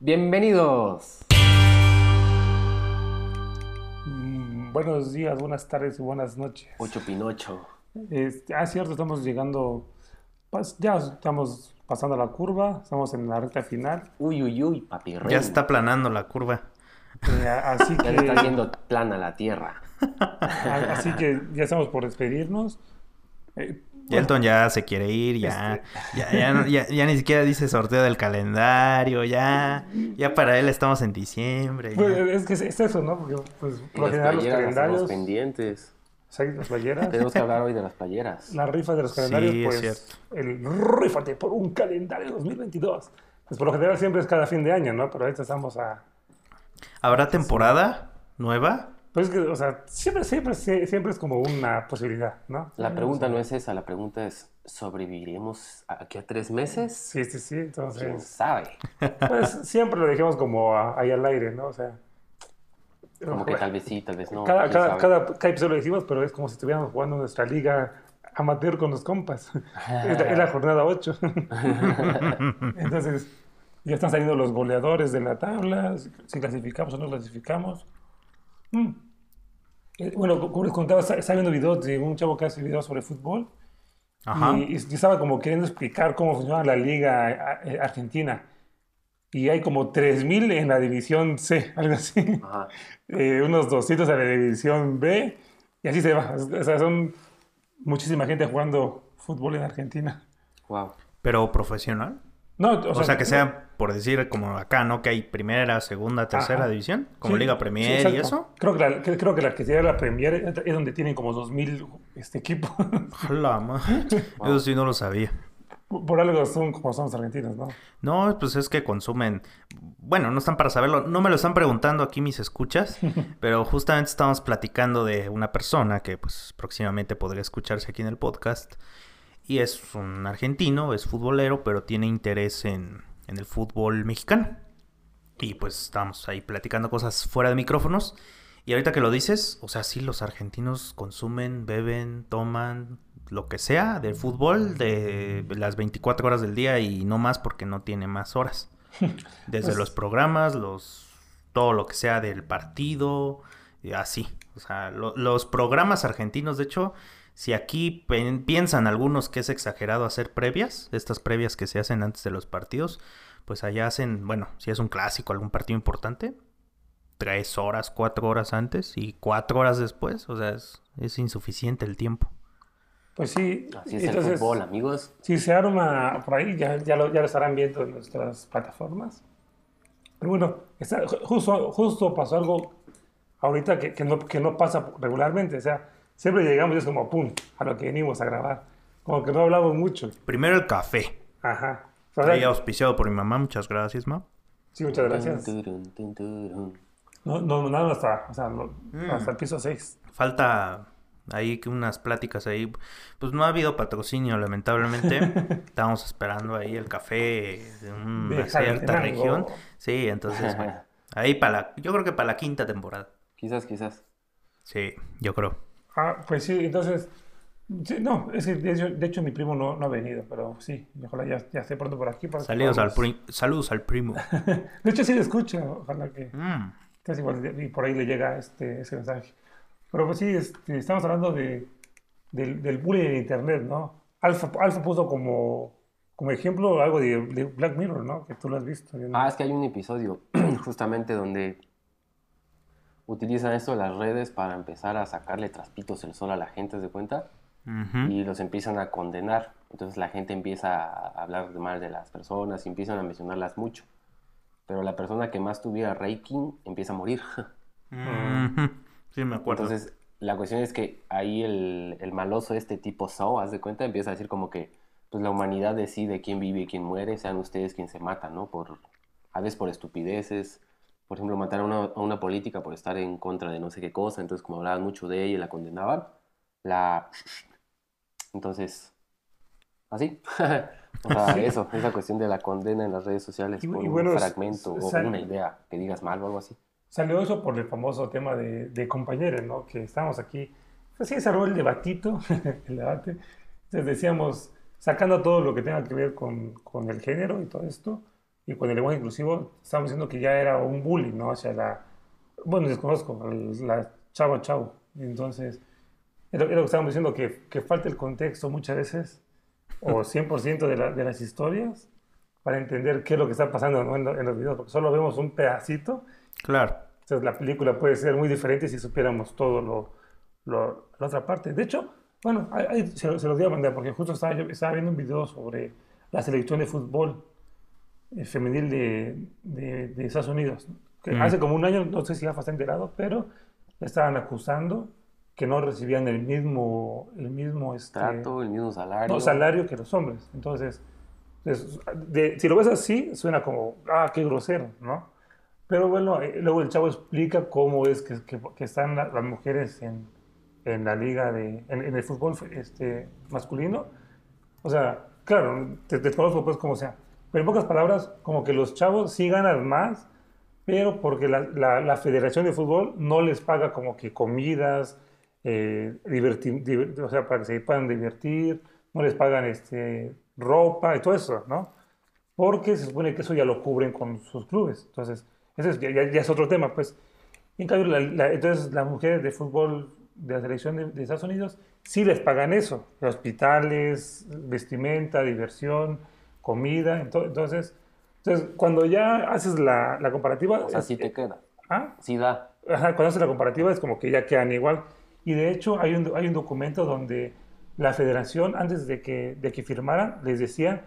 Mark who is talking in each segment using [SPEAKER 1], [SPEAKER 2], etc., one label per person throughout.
[SPEAKER 1] Bienvenidos.
[SPEAKER 2] Mm, buenos días, buenas tardes y buenas noches.
[SPEAKER 1] Ocho Pinocho.
[SPEAKER 2] Este, ah, cierto, estamos llegando, pues, ya estamos pasando la curva, estamos en la recta final.
[SPEAKER 1] Uy, uy, uy, papi rey.
[SPEAKER 3] Ya está planando la curva.
[SPEAKER 2] Eh, así
[SPEAKER 1] Ya
[SPEAKER 2] que,
[SPEAKER 1] le está haciendo plana la tierra.
[SPEAKER 2] a- así que ya estamos por despedirnos. Eh,
[SPEAKER 3] Elton ya se quiere ir, ya, ya, ya, no- ya- ya ni siquiera dice sorteo del calendario, ya, ya para él estamos en diciembre. ya.
[SPEAKER 2] pues, es que es, es eso, ¿no? Porque pues, por lo
[SPEAKER 1] las
[SPEAKER 2] general los calendarios,
[SPEAKER 1] pendientes.
[SPEAKER 2] sí, las playeras,
[SPEAKER 1] Tenemos que hablar hoy de las playeras.
[SPEAKER 2] la rifa de los calendarios,
[SPEAKER 3] Sí, es
[SPEAKER 2] pues
[SPEAKER 3] cierto.
[SPEAKER 2] el rífate por un calendario 2022. Pues por lo general siempre es cada fin de año, ¿no? Pero ahorita estamos a,
[SPEAKER 3] ¿Habrá temporada nueva?
[SPEAKER 2] Pues que, o sea, siempre, siempre, siempre es como una posibilidad, ¿no?
[SPEAKER 1] La pregunta no es esa, la pregunta es, ¿sobreviviremos aquí a tres meses?
[SPEAKER 2] Sí, sí, sí.
[SPEAKER 1] ¿Quién
[SPEAKER 2] Entonces,
[SPEAKER 1] sabe?
[SPEAKER 2] pues siempre lo dejamos como a- ahí al aire, ¿no? O sea,
[SPEAKER 1] Como que tal vez sí, tal vez no.
[SPEAKER 2] cada,
[SPEAKER 1] quién
[SPEAKER 2] cada, cada, cada episodio lo decimos, pero es como si estuviéramos jugando nuestra liga amateur con los compas. es, la, es la jornada 8. Entonces, ya están saliendo los goleadores de la tabla, si clasificamos o no clasificamos. Mm. Eh, Bueno, como les contaba, está viendo videos de un chavo que hace videos sobre fútbol.
[SPEAKER 3] Ajá.
[SPEAKER 2] Y, y estaba como queriendo explicar cómo funciona la liga a- a- argentina. Y hay como 3.000 en la división C, algo así.
[SPEAKER 1] Ajá.
[SPEAKER 2] Eh, unos 200 en la división B. Y así se va. O sea, son muchísima gente jugando fútbol en Argentina.
[SPEAKER 1] Wow.
[SPEAKER 3] ¿Pero profesional?
[SPEAKER 2] No,
[SPEAKER 3] O sea, que sea, por decir, como acá, ¿no? Que hay primera, segunda, tercera
[SPEAKER 2] Ajá.
[SPEAKER 3] división, como
[SPEAKER 2] Sí,
[SPEAKER 3] Liga
[SPEAKER 2] sí,
[SPEAKER 3] Premier y eso.
[SPEAKER 2] Creo que, la, que- creo que la que sería la Premier es donde tienen como 2.000 este equipo.
[SPEAKER 3] Hola, ma. Eso sí no lo sabía.
[SPEAKER 2] Por algo son como somos argentinos, ¿no?
[SPEAKER 3] No, pues es que consumen. Bueno, no están para saberlo. No me lo están preguntando aquí mis escuchas, pero justamente estamos platicando de una persona que, pues, próximamente podría escucharse aquí en el podcast. Y es un argentino, es futbolero, pero tiene interés en, en el fútbol mexicano. Y pues estamos ahí platicando cosas fuera de micrófonos. Y ahorita que lo dices, o sea, sí, los argentinos consumen, beben, toman lo que sea del fútbol de las 24 horas del día y no más porque no tiene más horas. Desde
[SPEAKER 2] Pues-
[SPEAKER 3] los programas, los todo lo que sea del partido, y así. O sea, lo- los programas argentinos, de hecho, si aquí piensan algunos que es exagerado hacer previas, estas previas que se hacen antes de los partidos, pues allá hacen, bueno, si es un clásico, algún partido importante, tres horas, cuatro horas antes y cuatro horas después, o sea, es, es insuficiente el tiempo.
[SPEAKER 2] Pues sí.
[SPEAKER 1] Así es
[SPEAKER 2] entonces,
[SPEAKER 1] el fútbol, amigos.
[SPEAKER 2] Si se arma por ahí, ya, ya, lo, ya lo estarán viendo en nuestras plataformas. Pero bueno, está- justo, justo pasó algo ahorita que, que, no, que no pasa regularmente. O sea, siempre llegamos y es como, pum, a lo que venimos a grabar. Como que no hablamos mucho.
[SPEAKER 3] Primero el café.
[SPEAKER 2] Ajá.
[SPEAKER 3] Ahí auspiciado por mi mamá, muchas gracias, ma.
[SPEAKER 2] sí, muchas gracias. No, no, nada hasta, o sea, no-
[SPEAKER 3] Mm.
[SPEAKER 2] hasta el piso 6.
[SPEAKER 3] Falta ahí que unas pláticas ahí. Pues no ha habido patrocinio, lamentablemente. Estábamos esperando ahí el café de una cierta región. Sí, entonces, bueno, ahí para la, yo creo que para la quinta temporada.
[SPEAKER 1] Quizás, quizás.
[SPEAKER 3] Sí, yo creo.
[SPEAKER 2] Ah, pues sí, entonces. sí, no, es que de hecho, de hecho mi primo no, no ha venido, pero sí, ojalá ya, ya esté pronto por aquí. para que
[SPEAKER 3] Saludos al, saludos al primo.
[SPEAKER 2] De hecho, sí le escucha, ojalá que.
[SPEAKER 3] Mm.
[SPEAKER 2] Casi igual, y por ahí le llega este, ese mensaje. Pero pues sí, este, estamos hablando de, del, del bullying en Internet, ¿no? Alfa, Alfa puso como, como ejemplo algo de, de Black Mirror, ¿no? Que tú lo has visto. no-
[SPEAKER 1] Ah, es que hay un episodio justamente donde utilizan esto de las redes para empezar a sacarle traspitos el sol a la gente, ¿se cuenta? Y los empiezan a condenar. Entonces la gente empieza a hablar de mal de las personas y empiezan a mencionarlas mucho. Pero la persona que más tuviera rating empieza a morir.
[SPEAKER 3] Sí, me acuerdo.
[SPEAKER 1] Entonces, la cuestión es que ahí el, el maloso, este tipo Saw, haz de cuenta, empieza a decir como que pues la humanidad decide quién vive y quién muere, sean ustedes quien se mata, ¿no? Por, a veces por estupideces, por ejemplo, matar a una, a una política por estar en contra de no sé qué cosa, entonces como hablaban mucho de ella y la condenaban, la... Entonces, así. o sea, eso, esa cuestión de la condena en las redes sociales
[SPEAKER 2] Y-
[SPEAKER 1] por
[SPEAKER 2] y
[SPEAKER 1] un
[SPEAKER 2] bueno, es-
[SPEAKER 1] fragmento o una idea que digas mal o algo así.
[SPEAKER 2] Salió eso por el famoso tema de, de compañeros, ¿no? Que estábamos aquí. Pues sí, se armó el debatito, el debate. Entonces decíamos, sacando todo lo que tenga que ver con, con el género y todo esto, y con el lenguaje inclusivo estamos diciendo que ya era un bullying, ¿no? Hacia la, bueno, desconozco, la chavo chavo. Entonces, es lo, que estábamos diciendo, que, que, falta el contexto muchas veces, o 100% de, la, de, las historias, para entender qué es lo que está pasando en, en, los videos, porque solo vemos un pedacito.
[SPEAKER 3] Claro.
[SPEAKER 2] Entonces, la película puede ser muy diferente si supiéramos todo lo, lo la otra parte. De hecho, bueno, ahí, se, se, los voy a mandar, porque justo estaba, yo estaba viendo un video sobre la selección de fútbol femenil de, de, de, Estados Unidos. Que mm. Hace como un año, no sé si ya fue enterado, pero estaban acusando que no recibían el mismo, el mismo este,
[SPEAKER 1] trato, el mismo salario.
[SPEAKER 2] No, salario que los hombres. Entonces, de, si lo ves así, suena como, ah, qué grosero, ¿no? Pero bueno, eh, luego el chavo explica cómo es que, que, están las mujeres en, en, la liga, de, en, el fútbol este, masculino. O sea, claro, te, te conozco pues como sea. Pero en pocas palabras, como que los chavos sí ganan más, pero porque la, la, la Federación de Fútbol no les paga como que comidas, eh, divertir, o sea, para que se puedan divertir, no les pagan este, ropa y todo eso, ¿no? Porque se supone que eso ya lo cubren con sus clubes. Entonces, ese ya, ya, es otro tema, pues. En cambio, entonces las mujeres de fútbol de la selección de, de, Estados Unidos sí les pagan eso, hospitales, vestimenta, diversión, comida, entonces, entonces cuando ya haces la, la comparativa...
[SPEAKER 1] O sea, sí te queda.
[SPEAKER 2] ¿Ah?
[SPEAKER 1] Sí da.
[SPEAKER 2] Ajá, cuando haces la comparativa es como que ya quedan igual. Y de hecho hay un, hay un documento donde la federación, antes de que, de que firmaran, les decían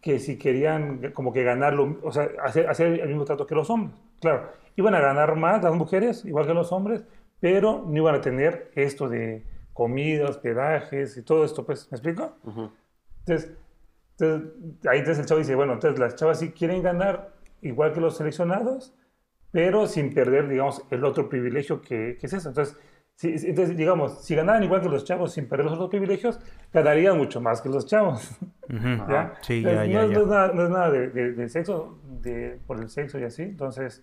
[SPEAKER 2] que si querían como que ganarlo, o sea, hacer, hacer el mismo trato que los hombres. Claro, iban a ganar más las mujeres, igual que los hombres, pero no iban a tener esto de comida, hospedajes y todo esto, pues, ¿me explico? entonces, entonces, ahí entonces el chavo dice, bueno, entonces las chavas sí quieren ganar igual que los seleccionados, pero sin perder, digamos, el otro privilegio que, que es eso. Entonces, entonces, digamos, si ganaran igual que los chavos sin perder los otros privilegios, ganarían mucho más que los chavos.
[SPEAKER 3] ¿Ya? Sí, ya, ya,
[SPEAKER 2] no, es nada, no, es nada, de, sexo, de, por el sexo y así. Entonces,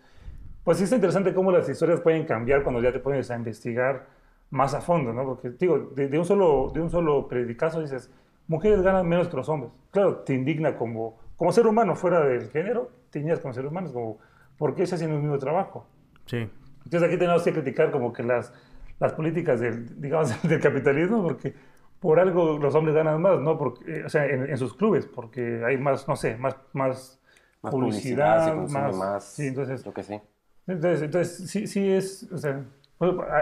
[SPEAKER 2] pues sí está interesante cómo las historias pueden cambiar cuando ya te pones a investigar más a fondo, ¿no? Porque, digo, de, un, solo, de un solo predicazo dices, mujeres ganan menos que los hombres. Claro, te indigna como, como ser humano fuera del género, te indignas como ser humano, como, ¿por qué se hacen el mismo trabajo?
[SPEAKER 3] Sí.
[SPEAKER 2] Entonces aquí tenemos que criticar como que las las políticas del, digamos, del capitalismo, porque por algo los hombres ganan más, ¿no? Porque, o sea, en, sus clubes, porque hay más, no sé, más, más, publicidad, más,
[SPEAKER 1] Sí, entonces, lo que sí.
[SPEAKER 2] Entonces, entonces sí, sí es, o sea,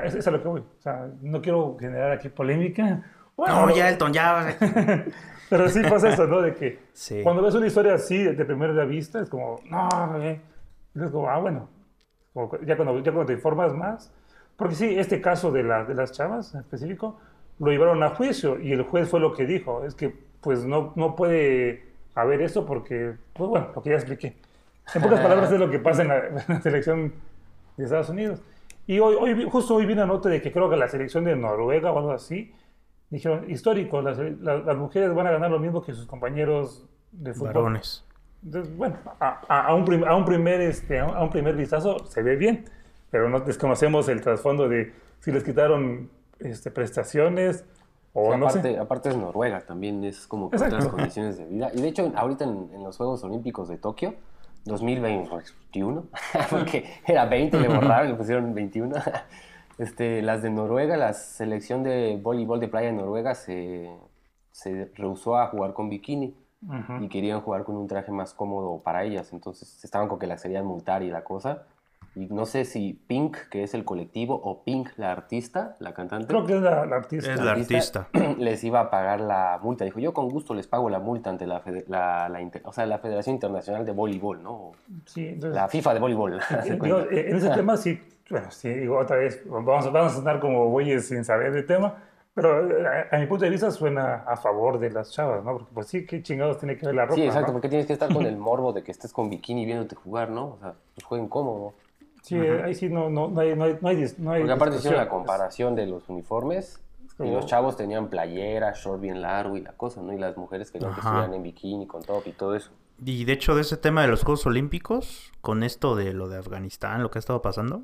[SPEAKER 2] es, es, a lo que voy. O sea, no quiero generar aquí polémica.
[SPEAKER 3] Bueno, no, ya, Elton, ya.
[SPEAKER 2] pero sí pasa eso, ¿no? De que cuando ves una historia así de, primera vista, es como, no, eh. es como, ah, bueno. ya, cuando, ya cuando te informas más, porque sí, este caso de, la, de las chavas en específico, lo llevaron a juicio y el juez fue lo que dijo, es que pues no, no puede haber eso porque, pues bueno, lo que ya expliqué. En pocas palabras es lo que pasa en la, selección de Estados Unidos. Y hoy, hoy, justo hoy vi una nota de que creo que la selección de Noruega o algo así, dijeron, histórico, las, las, mujeres van a ganar lo mismo que sus compañeros de fútbol.
[SPEAKER 3] Varones.
[SPEAKER 2] Entonces, bueno, a, a, un, a, un primer, este, a un primer vistazo se ve bien pero no desconocemos el trasfondo de si les quitaron este, prestaciones o no
[SPEAKER 1] aparte,
[SPEAKER 2] sé.
[SPEAKER 1] Aparte es Noruega, también es como con otras condiciones de vida. Y de hecho, ahorita en, los Juegos Olímpicos de Tokio, 2021, porque era 20, le borraron, le pusieron 21. Este, las de Noruega, la selección de voleibol de playa de Noruega se, se rehusó a jugar con bikini y querían jugar con un traje más cómodo para ellas. Entonces estaban con que las querían multar y la cosa y no sé si Pink, que es el colectivo, o Pink, la artista, la cantante.
[SPEAKER 2] Creo que es la, artista.
[SPEAKER 3] Es la artista.
[SPEAKER 1] Les iba a pagar la multa. Dijo, yo con gusto les pago la multa ante la, la, la o sea, la Federación Internacional de Voleibol, ¿no?
[SPEAKER 2] Sí, entonces,
[SPEAKER 1] la FIFA de voleibol.
[SPEAKER 2] en ese tema sí, bueno, sí, digo otra vez, vamos, vamos a sonar como bueyes sin saber del tema, pero eh, a, mi punto de vista suena a favor de las chavas, ¿no? Porque pues sí, qué chingados tiene que ver la ropa,
[SPEAKER 1] Sí, exacto,
[SPEAKER 2] ¿no?
[SPEAKER 1] porque tienes que estar con el morbo de que estés con bikini viéndote jugar, ¿no? O sea, pues jueguen cómodo.
[SPEAKER 2] Sí, ahí sí no, no, no, hay, no, hay, no hay,
[SPEAKER 1] Porque aparte hicieron la comparación de los uniformes y los chavos tenían playera, short bien largo y la cosa, ¿no? Y las mujeres querían que estuvieran en bikini con top y todo eso.
[SPEAKER 3] Y de hecho de ese tema de los Juegos Olímpicos, con esto de lo de Afganistán, lo que ha estado pasando,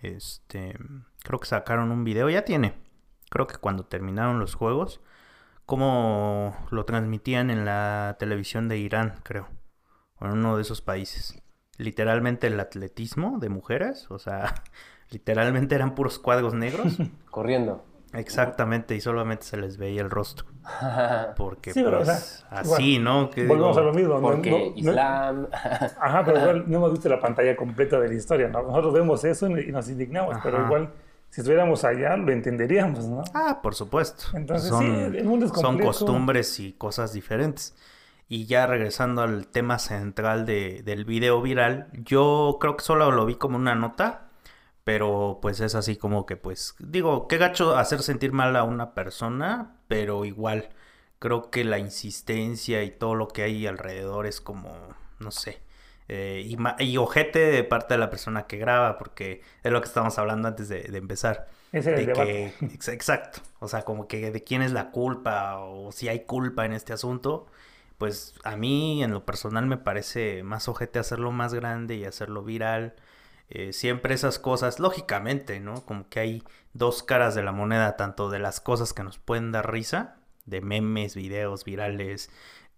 [SPEAKER 3] este, creo que sacaron un video, ya tiene, creo que cuando terminaron los Juegos, como lo transmitían en la televisión de Irán, creo. o en uno de esos países. Literalmente el atletismo de mujeres, o sea, literalmente eran puros cuadros negros.
[SPEAKER 1] Corriendo.
[SPEAKER 3] Exactamente, y solamente se les veía el rostro. Porque
[SPEAKER 2] Sí, pero, o
[SPEAKER 3] pues
[SPEAKER 2] sea,
[SPEAKER 3] así,
[SPEAKER 2] igual,
[SPEAKER 3] ¿no? Que
[SPEAKER 2] Volvemos
[SPEAKER 3] digo,
[SPEAKER 2] a lo mismo. ¿no?
[SPEAKER 1] Porque
[SPEAKER 2] No- no-
[SPEAKER 1] Islam.
[SPEAKER 2] Ajá, pero igual no hemos visto la pantalla completa de la historia, ¿no? Nosotros vemos eso y nos indignamos, pero igual si estuviéramos allá lo entenderíamos, ¿no?
[SPEAKER 3] Ah, por supuesto.
[SPEAKER 2] Entonces,
[SPEAKER 3] son,
[SPEAKER 2] sí, el mundo es
[SPEAKER 3] son costumbres y cosas diferentes. Y ya regresando al tema central de- del video viral, yo creo que solo lo vi como una nota, pero pues es así como que pues digo, qué gacho hacer sentir mal a una persona, pero igual creo que la insistencia y todo lo que hay alrededor es como, no sé, eh, y, ojete de parte de la persona que graba, porque es lo que estábamos hablando antes de, de empezar.
[SPEAKER 2] Ese el debate.
[SPEAKER 3] ex- exacto, o sea, como que de quién es la culpa o si hay culpa en este asunto, pues a mí en lo personal me parece más ojete hacerlo más grande y hacerlo viral. Eh, siempre esas cosas, lógicamente, ¿no? Como que hay dos caras de la moneda, tanto de las cosas que nos pueden dar risa, de memes, videos virales,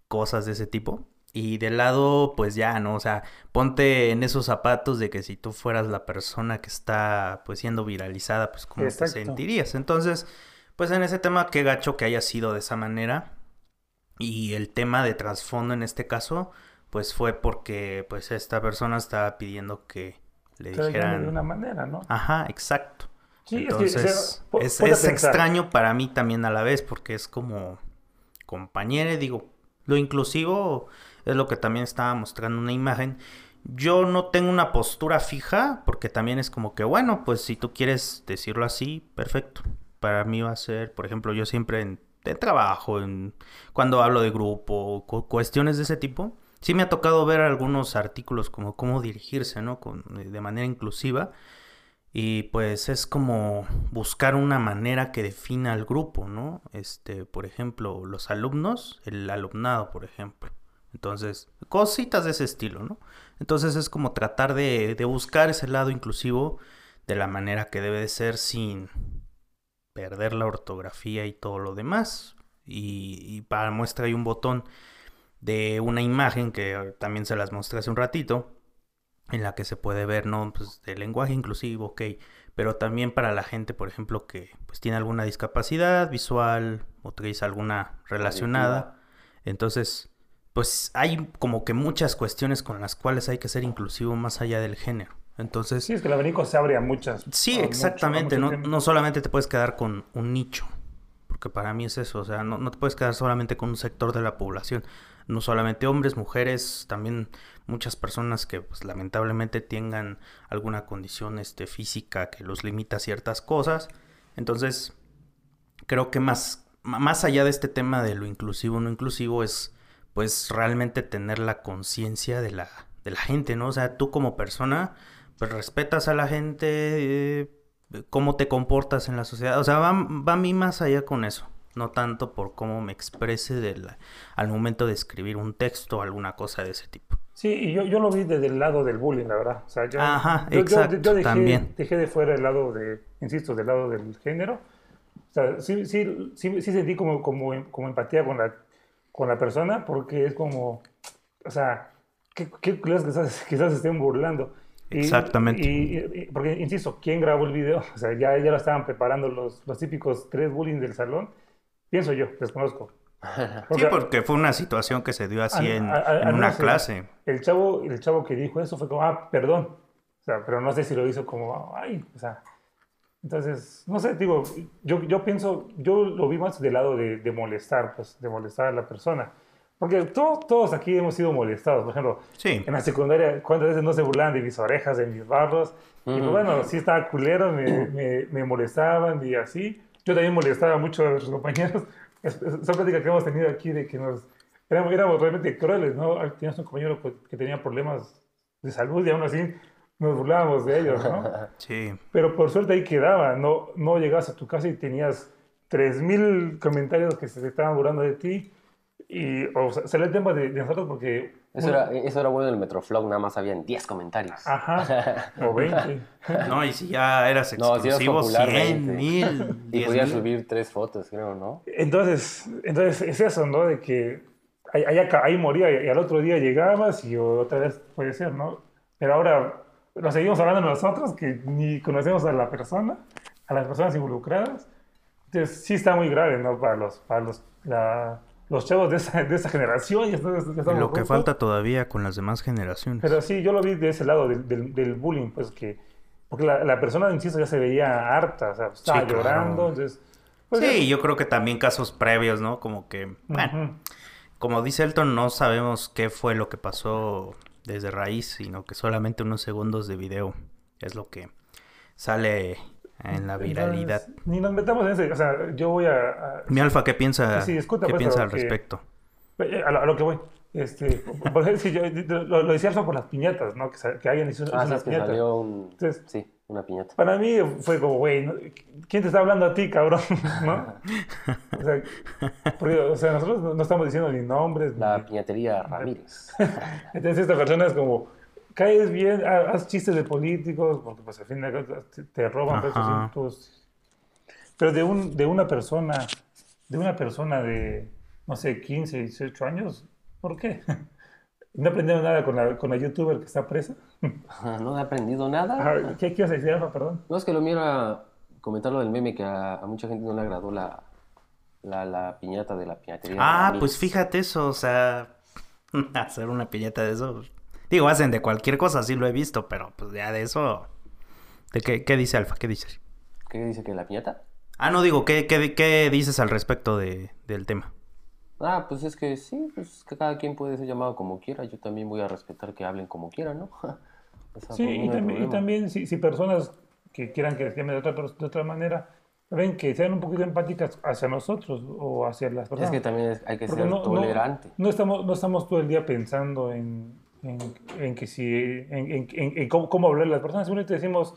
[SPEAKER 3] cosas de ese tipo. Y del lado, pues ya, ¿no? O sea, ponte en esos zapatos de que si tú fueras la persona que está, pues, siendo viralizada, pues, ¿cómo te sentirías? Entonces, pues, en ese tema, qué gacho que haya sido de esa manera. Y el tema de trasfondo en este caso, pues, fue porque, pues, esta persona estaba pidiendo que le dijeran...
[SPEAKER 2] de una manera, ¿no?
[SPEAKER 3] Ajá, exacto.
[SPEAKER 2] Sí, es que, o sea,
[SPEAKER 3] Entonces,
[SPEAKER 2] po-
[SPEAKER 3] es, es extraño para mí también a la vez, porque es como compañero, digo, lo inclusivo es lo que también estaba mostrando una imagen. Yo no tengo una postura fija, porque también es como que, bueno, pues si tú quieres decirlo así, perfecto. Para mí va a ser, por ejemplo, yo siempre en, en trabajo, en, cuando hablo de grupo, cu- cuestiones de ese tipo, sí me ha tocado ver algunos artículos como cómo dirigirse, ¿no? Con, de manera inclusiva. Y pues es como buscar una manera que defina al grupo, ¿no? Este, por ejemplo, los alumnos, el alumnado, por ejemplo. Entonces, cositas de ese estilo, ¿no? Entonces es como tratar de, de buscar ese lado inclusivo de la manera que debe de ser sin perder la ortografía y todo lo demás. Y, y para muestra hay un botón de una imagen que también se las mostré hace un ratito, en la que se puede ver, ¿no? Pues de lenguaje inclusivo, ok, pero también para la gente, por ejemplo, que pues tiene alguna discapacidad visual, motriz, alguna relacionada. Entonces, pues hay como que muchas cuestiones con las cuales hay que ser inclusivo más allá del género. Entonces,
[SPEAKER 2] Sí, es que el abanico se abre a muchas.
[SPEAKER 3] Sí,
[SPEAKER 2] mucho-
[SPEAKER 3] exactamente.
[SPEAKER 2] mucho
[SPEAKER 3] No, no solamente te puedes quedar con un nicho, porque para mí es eso. O sea, no, no te puedes quedar solamente con un sector de la población. No solamente hombres, mujeres, también muchas personas que pues, lamentablemente tengan alguna condición este, física que los limita a ciertas cosas. Entonces, creo que más, más allá de este tema de lo inclusivo o no inclusivo es pues realmente tener la conciencia de la, de la gente, ¿no? O sea, tú como persona, pues respetas a la gente, eh, cómo te comportas en la sociedad, o sea, va, va a mí más allá con eso, no tanto por cómo me exprese de la- al momento de escribir un texto o alguna cosa de ese tipo.
[SPEAKER 2] Sí, y yo, yo lo vi desde el lado del bullying, la verdad. O sea, yo,
[SPEAKER 3] Ajá,
[SPEAKER 2] yo- yo-
[SPEAKER 3] exacto,
[SPEAKER 2] yo dejé,
[SPEAKER 3] también.
[SPEAKER 2] dejé de fuera el lado de, insisto, del lado del género. O sea, sí, sí, sí, sí sentí como, como, como empatía con la, con la persona porque es como, o sea, qué, qué que quizás, quizás estén burlando. Y-
[SPEAKER 3] Exactamente.
[SPEAKER 2] Y, y- porque, insisto, ¿quién grabó el video? O sea, ya, ya lo estaban preparando los, los típicos tres bullying del salón. Pienso yo, desconozco.
[SPEAKER 3] Sí, porque fue una situación que se dio así
[SPEAKER 2] Al-
[SPEAKER 3] en,
[SPEAKER 2] al- al
[SPEAKER 3] en una clase.
[SPEAKER 2] El chavo, el chavo que dijo eso fue como, ah, perdón. O sea, pero no sé si lo hizo como, ay, o sea. Entonces, no sé, digo, yo, yo pienso, yo lo vi más del lado de, de molestar, pues, de molestar a la persona. Porque todos, todos aquí hemos sido molestados. Por ejemplo,
[SPEAKER 3] Sí.
[SPEAKER 2] en la secundaria, ¿cuántas veces no se burlaban de mis orejas, de mis barros? Y pues, bueno, sí estaba culero, me, me, me molestaban y así. Yo también molestaba mucho a nuestros compañeros. Es, es- son pláticas que hemos tenido aquí de que nos éramos, éramos realmente crueles, ¿no? Tenías un compañero que tenía problemas de salud y aún así nos burlábamos de ellos, ¿no?
[SPEAKER 3] Sí.
[SPEAKER 2] Pero por suerte ahí quedaba, no, no llegabas a tu casa y tenías 3.000 comentarios que se estaban burlando de ti. Y, o sea, salió el tema de, de nosotros porque...
[SPEAKER 1] Eso era, eso era bueno del Metroflog, nada más habían 10 comentarios.
[SPEAKER 2] Ajá, o 20.
[SPEAKER 3] No, y si ya eras
[SPEAKER 1] No, si eras
[SPEAKER 3] exclusivo,
[SPEAKER 1] popular,
[SPEAKER 3] 100
[SPEAKER 1] 20.
[SPEAKER 3] mil,
[SPEAKER 1] Y
[SPEAKER 3] 10
[SPEAKER 1] podías subir tres fotos, creo, ¿no?
[SPEAKER 2] Entonces, entonces es eso, ¿no? De que ahí, ahí, ahí moría y al otro día llegabas y otra vez puede ser, ¿no? Pero ahora lo seguimos hablando nosotros que ni conocemos a la persona, a las personas involucradas. Entonces sí está muy grave, ¿no? Para los, para los, la- los chavos de esa, de esa generación. Ya estamos- ya estamos
[SPEAKER 3] Lo que falta todavía con las demás generaciones.
[SPEAKER 2] Pero sí, yo lo vi de ese lado del, del, del bullying, pues que... Porque la, la persona, insisto, ya se veía harta, o sea, estaba llorando, entonces... pues,
[SPEAKER 3] sí, yo creo que también casos previos, ¿no? Como que, bueno, como dice Elton, no sabemos qué fue lo que pasó desde raíz, sino que solamente unos segundos de video es lo que sale en la viralidad.
[SPEAKER 2] Entonces, ni nos metamos en ese, o sea, yo voy a... a-
[SPEAKER 3] Mi Alfa, ¿qué piensa,
[SPEAKER 2] Sí, escucha,
[SPEAKER 3] ¿qué
[SPEAKER 2] pues,
[SPEAKER 3] piensa al
[SPEAKER 2] que-
[SPEAKER 3] respecto?
[SPEAKER 2] eh, a, lo, a lo que voy. Este, por ejemplo, sí, yo- lo, lo decía Alfa por las piñatas, ¿no? Que, que alguien hizo, hizo
[SPEAKER 1] Ah, sí,
[SPEAKER 2] una piñata.
[SPEAKER 1] salió un...
[SPEAKER 2] Entonces-
[SPEAKER 1] Sí, una piñata.
[SPEAKER 2] Para mí fue como, güey, ¿no? ¿quién te está hablando a ti, cabrón? ¿No? O sea, porque, o sea, nosotros no, no estamos diciendo ni nombres.
[SPEAKER 1] La
[SPEAKER 2] ni-
[SPEAKER 1] piñatería Ramírez.
[SPEAKER 2] Entonces esta persona es como, caes bien, ha- haz chistes de políticos, porque pues al fin de cuentas te, te roban tus- Pero de, un, de una persona, de una persona de, no sé, 15, 18 años, ¿por qué? ¿No aprendieron nada con la, con la youtuber que está presa?
[SPEAKER 1] no he aprendido nada.
[SPEAKER 2] Ah, ¿Qué quieres decir, Alfa? Perdón.
[SPEAKER 1] No, es que lo mío era comentar lo del meme que a, a mucha gente no le agradó la, la, la piñata de la piñatería.
[SPEAKER 3] Ah, pues fíjate eso, o sea, hacer una piñata de eso. Digo, hacen de cualquier cosa, sí lo he visto, pero pues ya de eso. ¿De qué, qué dice Alfa? ¿Qué dice?
[SPEAKER 1] ¿Qué dice que la piñata?
[SPEAKER 3] Ah, no digo, ¿qué, qué, qué dices al respecto de, del tema?
[SPEAKER 1] Ah, pues es que sí, pues que cada quien puede ser llamado como quiera. Yo también voy a respetar que hablen como quieran, ¿no? Esa
[SPEAKER 2] Sí, y
[SPEAKER 1] no
[SPEAKER 2] también, y también si, si personas que quieran que les llamen de otra, de otra manera, ven que sean un poquito empáticas hacia nosotros o hacia las personas.
[SPEAKER 1] Es que también hay que
[SPEAKER 2] Porque
[SPEAKER 1] ser
[SPEAKER 2] no, no-
[SPEAKER 1] tolerante.
[SPEAKER 2] No, estamos, no estamos todo el día pensando en, en, en que si, en, en- cómo, cómo hablar a las personas. Simplemente decimos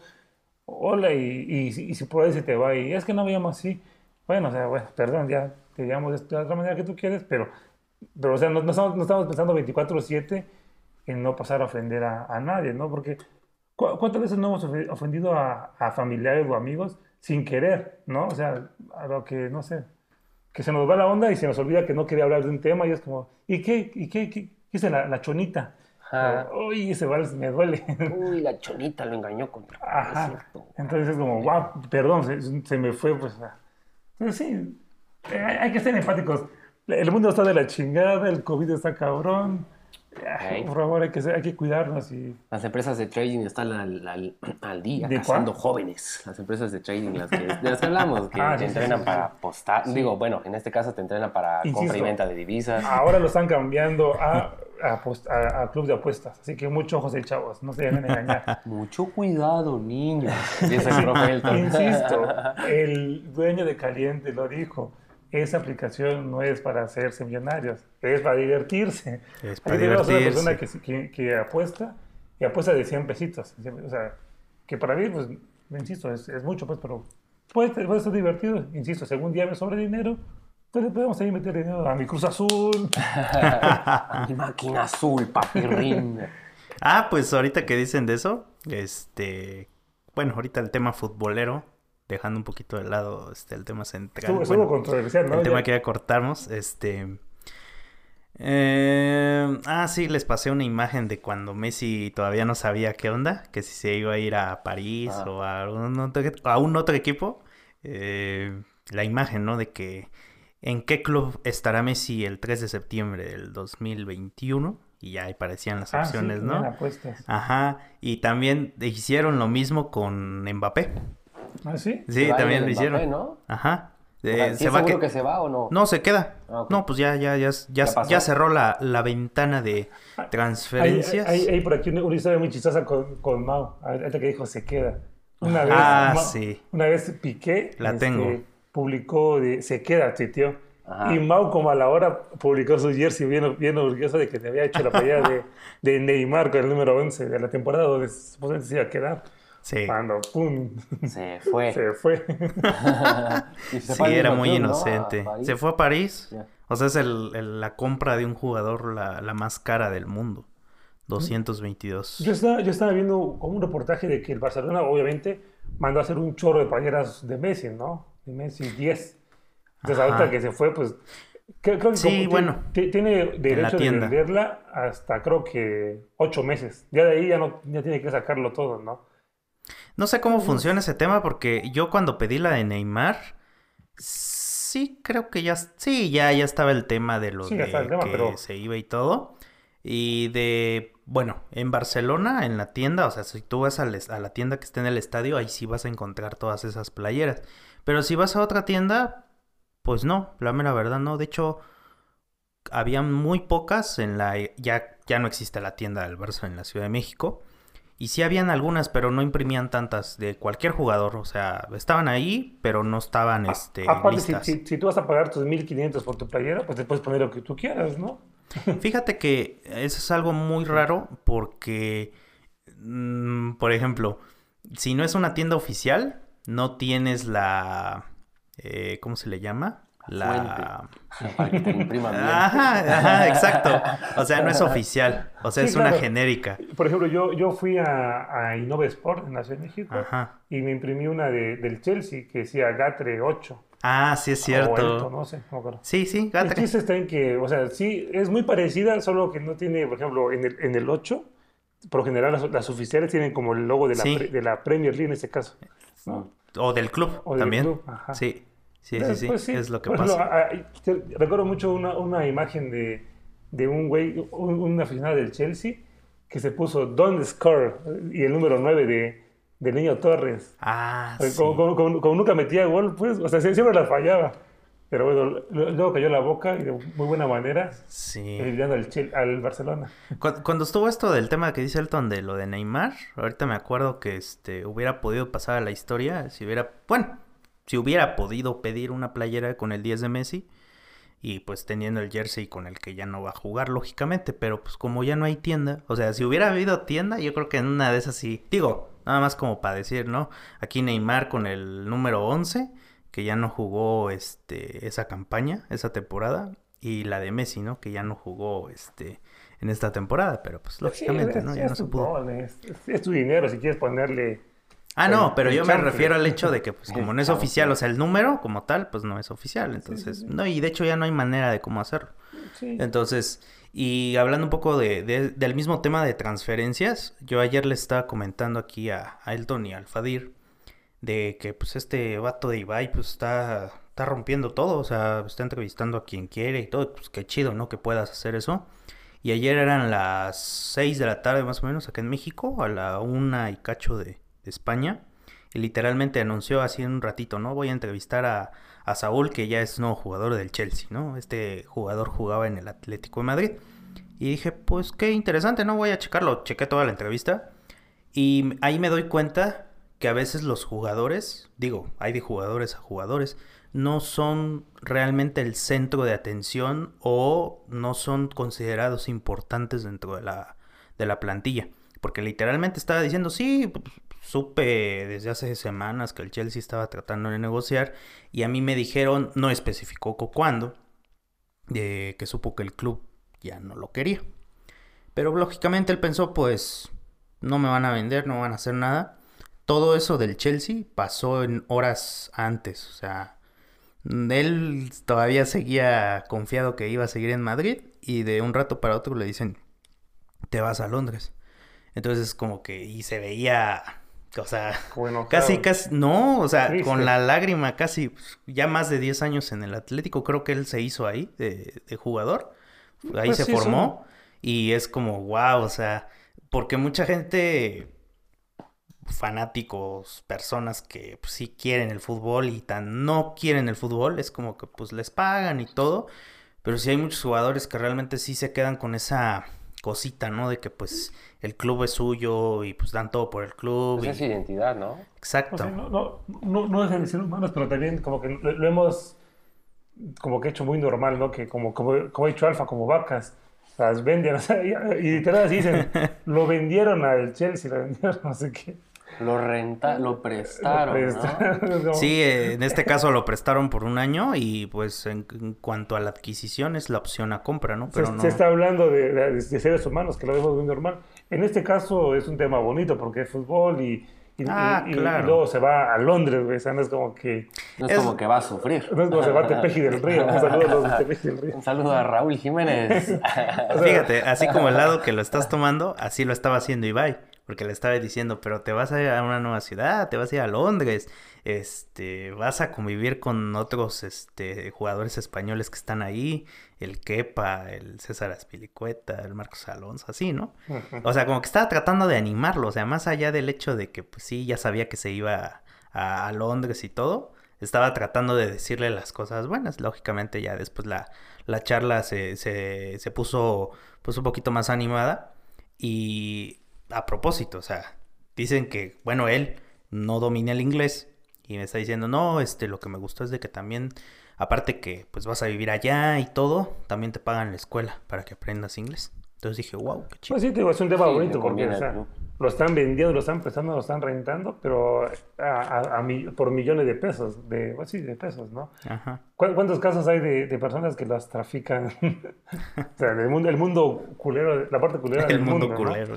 [SPEAKER 2] hola y, y, y si por ahí se te va y es que no me llamo así. Bueno, o sea, bueno, perdón, ya te llamo de esta otra manera que tú quieres, pero, pero o sea, no, no estamos, no estamos pensando 24/7 en no pasar a ofender a, a nadie, ¿no? Porque ¿cu- ¿cuántas veces no hemos ofe- ofendido a, a familiares o amigos sin querer, ¿no? O sea, a lo que, no sé, que se nos va la onda y se nos olvida que no quería hablar de un tema y es como, ¿y qué? ¿Y qué? ¿Qué, qué hice la, la chonita?
[SPEAKER 1] Ajá.
[SPEAKER 2] Uy, ese vals me duele.
[SPEAKER 1] Uy, la chonita lo engañó con...
[SPEAKER 2] Ajá.
[SPEAKER 1] cierto.
[SPEAKER 2] Entonces es como, wow, perdón, se, se me fue, pues. Entonces sí, eh, hay, hay que ser empáticos. El mundo está de la chingada, el COVID está cabrón. Por favor, hay que, hay que cuidarnos y...
[SPEAKER 1] Las empresas de trading están al, al- al día
[SPEAKER 2] ¿De
[SPEAKER 1] cazando
[SPEAKER 2] cuál?
[SPEAKER 1] jóvenes. Las empresas de trading, las que, de las que hablamos, que
[SPEAKER 2] Ah,
[SPEAKER 1] te
[SPEAKER 2] sí, sí,
[SPEAKER 1] entrenan
[SPEAKER 2] sí, sí.
[SPEAKER 1] para apostar. Digo, bueno, en este caso te entrenan para compra y
[SPEAKER 2] Insisto.
[SPEAKER 1] venta de divisas.
[SPEAKER 2] Ahora lo están cambiando a, a, a- a club de apuestas. Así que mucho ojos chavos, no se dejen engañar.
[SPEAKER 1] Mucho cuidado, niños.
[SPEAKER 2] Insisto, el dueño de Caliente lo dijo. Esa aplicación no es para hacerse millonarios, es para divertirse.
[SPEAKER 3] Es para
[SPEAKER 2] Ahí tenemos una
[SPEAKER 3] divertirse.
[SPEAKER 2] persona que, que, que apuesta y apuesta de 100 pesitos. O sea, que para mí, pues, insisto, es, es mucho, pues, pero puede, puede ser divertido. Insisto, si algún día me sobra dinero, pues le podemos ahí meter dinero a mi Cruz Azul.
[SPEAKER 1] A mi máquina azul, papirrín.
[SPEAKER 3] Ah, pues ahorita que dicen de eso, este, bueno, ahorita el tema futbolero, dejando un poquito de lado este, el tema central.
[SPEAKER 2] Estuvo,
[SPEAKER 3] bueno,
[SPEAKER 2] controversial, ¿no?
[SPEAKER 3] el tema que ya cortamos, este... eh, ah, sí, les pasé una imagen de cuando Messi todavía no sabía qué onda, que si se iba a ir a París
[SPEAKER 1] Ah.
[SPEAKER 3] o a un otro, a un otro equipo. eh, la imagen, ¿no? De que en qué club estará Messi el 3 de septiembre del 2021. Y ya ahí aparecían las
[SPEAKER 2] Ah,
[SPEAKER 3] opciones, ¿no?
[SPEAKER 2] apuestas.
[SPEAKER 3] Ajá, y también hicieron lo mismo con Mbappé.
[SPEAKER 2] ¿Ah, sí?
[SPEAKER 3] Sí, también lo hicieron.
[SPEAKER 1] Mbappé, ¿no?
[SPEAKER 3] Ajá.
[SPEAKER 1] O
[SPEAKER 3] Eh,
[SPEAKER 1] sea, ¿sí
[SPEAKER 3] se va que...
[SPEAKER 1] que se va o no?
[SPEAKER 3] No, se queda.
[SPEAKER 1] Ah.
[SPEAKER 3] No, pues ya, ya, ya, ya,
[SPEAKER 1] ¿Ya
[SPEAKER 3] cerró la, la ventana de
[SPEAKER 2] Hay,
[SPEAKER 3] transferencias.
[SPEAKER 2] hay- hay por aquí una, una historia muy chistosa con, con Mau, ahorita que dijo se queda. Una vez,
[SPEAKER 3] Ah,
[SPEAKER 2] Mau-
[SPEAKER 3] sí.
[SPEAKER 2] una vez Piqué
[SPEAKER 3] La
[SPEAKER 2] este,
[SPEAKER 3] tengo.
[SPEAKER 2] publicó de se queda, tío.
[SPEAKER 1] Ajá.
[SPEAKER 2] Y Mau, como a la hora, publicó su jersey bien, bien orgulloso de que te había hecho la playera de, de Neymar con el número 11 de la temporada donde supuestamente se iba a quedar.
[SPEAKER 3] Sí,
[SPEAKER 2] Cuando, pum,
[SPEAKER 1] Se fue.
[SPEAKER 2] se fue.
[SPEAKER 1] Se
[SPEAKER 3] sí,
[SPEAKER 1] fue
[SPEAKER 3] era muy inocente. Se fue a París. O sea, es el- el- la compra de un jugador la, la más cara del mundo. 222.
[SPEAKER 2] Yo estaba, yo estaba viendo como un reportaje de que el Barcelona, obviamente, mandó a hacer un chorro de playeras de Messi, ¿no? De Messi 10. Entonces,
[SPEAKER 3] Ajá.
[SPEAKER 2] ahorita que se fue, pues Creo, que
[SPEAKER 3] Sí, bueno,
[SPEAKER 2] ti- tiene derecho de venderla hasta creo que ocho meses. Ya de ahí ya no ya tiene que sacarlo todo, ¿no?
[SPEAKER 3] No sé cómo funciona ese tema porque yo cuando pedí la de Neymar, sí creo que ya, sí, ya, ya estaba el tema de lo
[SPEAKER 2] Sí,
[SPEAKER 3] de
[SPEAKER 2] tema,
[SPEAKER 3] que
[SPEAKER 2] pero-
[SPEAKER 3] se iba y todo. Y de, bueno, en Barcelona, en la tienda, o sea, si tú vas a la tienda que está en el estadio, ahí sí vas a encontrar todas esas playeras. Pero si vas a otra tienda, pues no, la mera verdad no. De hecho, había muy pocas en la, ya, ya no existe la tienda del Barça en la Ciudad de México. Y sí habían algunas, pero no imprimían tantas de cualquier jugador. O sea, estaban ahí, pero no estaban este,
[SPEAKER 2] Aparte, si,
[SPEAKER 3] listas.
[SPEAKER 2] si, si tú vas a pagar tus 1500 por tu playera, pues te puedes poner lo que tú quieras, ¿no?
[SPEAKER 3] Fíjate que eso es algo muy raro porque, mm, por ejemplo, si no es una tienda oficial, no tienes la... eh, ¿Cómo se le llama? La...
[SPEAKER 1] Para que te impriman bien.
[SPEAKER 3] Ajá, ajá, exacto. O sea, no es oficial. O sea,
[SPEAKER 2] Sí,
[SPEAKER 3] es una genérica.
[SPEAKER 2] Por ejemplo, yo, yo fui a, a Innova Sport en la Ciudad de México
[SPEAKER 3] Ajá.
[SPEAKER 2] y me imprimí una de, del Chelsea que decía Gatre 8.
[SPEAKER 3] Ah, sí es cierto.
[SPEAKER 2] no sé, no me acuerdo.
[SPEAKER 3] Sí, sí,
[SPEAKER 2] El
[SPEAKER 3] Gatre.
[SPEAKER 2] chiste está en que, o sea, sí, es muy parecida, solo que no tiene, por ejemplo, en el, en el 8, por lo general las, las oficiales tienen como el logo de la,
[SPEAKER 3] Sí.
[SPEAKER 2] pre- de la Premier League en este caso. ¿no?
[SPEAKER 3] O del club
[SPEAKER 2] O del
[SPEAKER 3] también.
[SPEAKER 2] club, ajá.
[SPEAKER 3] Sí, sí, sí, sí.
[SPEAKER 2] Pues
[SPEAKER 3] Es lo que
[SPEAKER 2] ejemplo,
[SPEAKER 3] pasa.
[SPEAKER 2] a- a- te- recuerdo mucho una, una imagen de, de un güey, un, un aficionado del Chelsea, que se puso Don't Score y el número 9 de, de Niño Torres.
[SPEAKER 3] Ah,
[SPEAKER 2] Como,
[SPEAKER 3] sí.
[SPEAKER 2] como- como- como nunca metía gol, pues, o sea, sie- siempre la fallaba. Pero bueno, luego cayó la boca y de muy buena manera,
[SPEAKER 3] Sí.
[SPEAKER 2] eliminando al, al Barcelona.
[SPEAKER 3] Cu- Cuando estuvo esto del tema que dice Elton de lo de Neymar, ahorita me acuerdo que este hubiera podido pasar a la historia si hubiera, bueno, si hubiera podido pedir una playera con el 10 de Messi y pues teniendo el jersey con el que ya no va a jugar lógicamente, pero pues como ya no hay tienda, o sea, si hubiera habido tienda, yo creo que en una de esas sí, digo, nada más como para decir, ¿no? Aquí Neymar con el número 11 que ya no jugó este esa campaña, esa temporada y la de Messi, ¿no? Que ya no jugó este en esta temporada, pero pues lógicamente,
[SPEAKER 2] Sí,
[SPEAKER 3] ¿no? Ya
[SPEAKER 2] es
[SPEAKER 3] no se pudo.
[SPEAKER 2] gol, es- es tu dinero si quieres ponerle...
[SPEAKER 3] Ah, no, pero yo me refiero al hecho de que pues como no es oficial, o sea, el número como tal, pues no es oficial, entonces, no, y de hecho ya no hay manera de cómo hacerlo. Entonces, y hablando un poco de, de- del mismo tema de transferencias, yo ayer le estaba comentando aquí a, a Elton y al Fadir de que pues este vato de Ibai pues está, está rompiendo todo, o sea, está entrevistando a quien quiere y todo, pues qué chido, ¿no? Que puedas hacer eso. Y ayer eran las 6 de la tarde más o menos acá en México, a la una y cacho de España. Y literalmente anunció así en un ratito, ¿no? Voy a entrevistar a, a Saúl, que ya es nuevo jugador del Chelsea, ¿no? Este jugador jugaba en el Atlético de Madrid. Y dije, pues qué interesante, ¿no? Voy a checarlo. Chequé toda la entrevista. Y ahí me doy cuenta que a veces los jugadores, digo, hay de jugadores a jugadores, no son realmente el centro de atención o no son considerados importantes dentro de la, de la plantilla. Porque literalmente estaba diciendo, sí, pues, supe desde hace semanas que el Chelsea estaba tratando de negociar y a mí me dijeron, no especificó cu- cuándo, de que supo que el club ya no lo quería. Pero lógicamente él pensó, pues, no me van a vender, no van a hacer nada. Todo eso del Chelsea pasó en horas antes, o sea, él todavía seguía confiado que iba a seguir en Madrid y de un rato para otro le dicen, te vas a Londres. Entonces como que, y se veía, o sea,
[SPEAKER 2] Bueno,
[SPEAKER 3] casi, casi, no, o sea,
[SPEAKER 2] Triste.
[SPEAKER 3] con la lágrima casi, pues, ya más de 10 años en el Atlético, creo que él se hizo ahí de, de jugador, ahí
[SPEAKER 2] Pues
[SPEAKER 3] se
[SPEAKER 2] sí,
[SPEAKER 3] formó y es como, wow, o sea, porque mucha gente, fanáticos, personas que pues, sí quieren el fútbol y tan no quieren el fútbol, es como que pues les pagan y todo, pero sí hay muchos jugadores que realmente sí se quedan con esa cosita, ¿no? De que pues el club es suyo y pues dan todo por el club.
[SPEAKER 1] Pues
[SPEAKER 3] y-
[SPEAKER 1] es identidad, ¿no?
[SPEAKER 2] O
[SPEAKER 3] Exacto.
[SPEAKER 2] sea, no, no, no, no dejan de ser humanos, pero también como que lo, lo hemos como que hecho muy normal, ¿no? Que como, como, como ha dicho Alfa, como vacas, las venden, o sea, y, y literal así dicen, lo vendieron al Chelsea, lo vendieron no sé qué.
[SPEAKER 1] Lo renta, lo prestaron,
[SPEAKER 2] Lo
[SPEAKER 1] ¿no?
[SPEAKER 2] prestaron,
[SPEAKER 3] Sí, en este caso lo prestaron por un año y pues en, en cuanto a la adquisición es la opción a compra, ¿no?
[SPEAKER 2] Se,
[SPEAKER 3] Pero no.
[SPEAKER 2] se está hablando de, de- de seres humanos, que lo vemos muy normal. En este caso es un tema bonito porque es fútbol y, y,
[SPEAKER 3] Ah,
[SPEAKER 2] y- y-
[SPEAKER 3] claro.
[SPEAKER 2] y luego se va a Londres, güey. O sea, no es como que.
[SPEAKER 1] No es,
[SPEAKER 3] Es-
[SPEAKER 1] como que va a sufrir.
[SPEAKER 2] No es como se va a Tepeji del Río. Un saludo a los de Tepeji del Río.
[SPEAKER 1] Un saludo a Raúl Jiménez.
[SPEAKER 3] Fíjate, así como el lado que lo estás tomando, así lo estaba haciendo Ibai. Porque le estaba diciendo, pero te vas a ir a una nueva ciudad, te vas a ir a Londres, este, vas a convivir con otros este, jugadores españoles que están ahí, el Kepa, el César Aspilicueta, el Marcos Alonso, así, ¿no? O sea, como que estaba tratando de animarlo, o sea, más allá del hecho de que, pues sí, ya sabía que se iba a, a Londres y todo, estaba tratando de decirle las cosas buenas. Lógicamente, ya después la, la charla se, se, se puso pues un poquito más animada. Y a propósito, o sea, dicen que, bueno, él no domina el inglés y me está diciendo, no, este, lo que me gustó es de que también, aparte que pues vas a vivir allá y todo, también te pagan la escuela para que aprendas inglés. Entonces dije, wow, qué chido.
[SPEAKER 2] Pues sí, te digo, es un tema
[SPEAKER 1] Sí,
[SPEAKER 2] bonito porque o sea, lo están vendiendo, lo están prestando, lo están rentando, pero a, a- a mi- por millones de pesos, de, pues sí, de pesos, ¿no?
[SPEAKER 3] Ajá.
[SPEAKER 2] ¿Cu- ¿Cuántos casos hay de, de personas que las trafican? o sea, el mundo, el mundo culero, la parte culera
[SPEAKER 3] El
[SPEAKER 2] del
[SPEAKER 3] mundo
[SPEAKER 2] ¿no?
[SPEAKER 3] culero.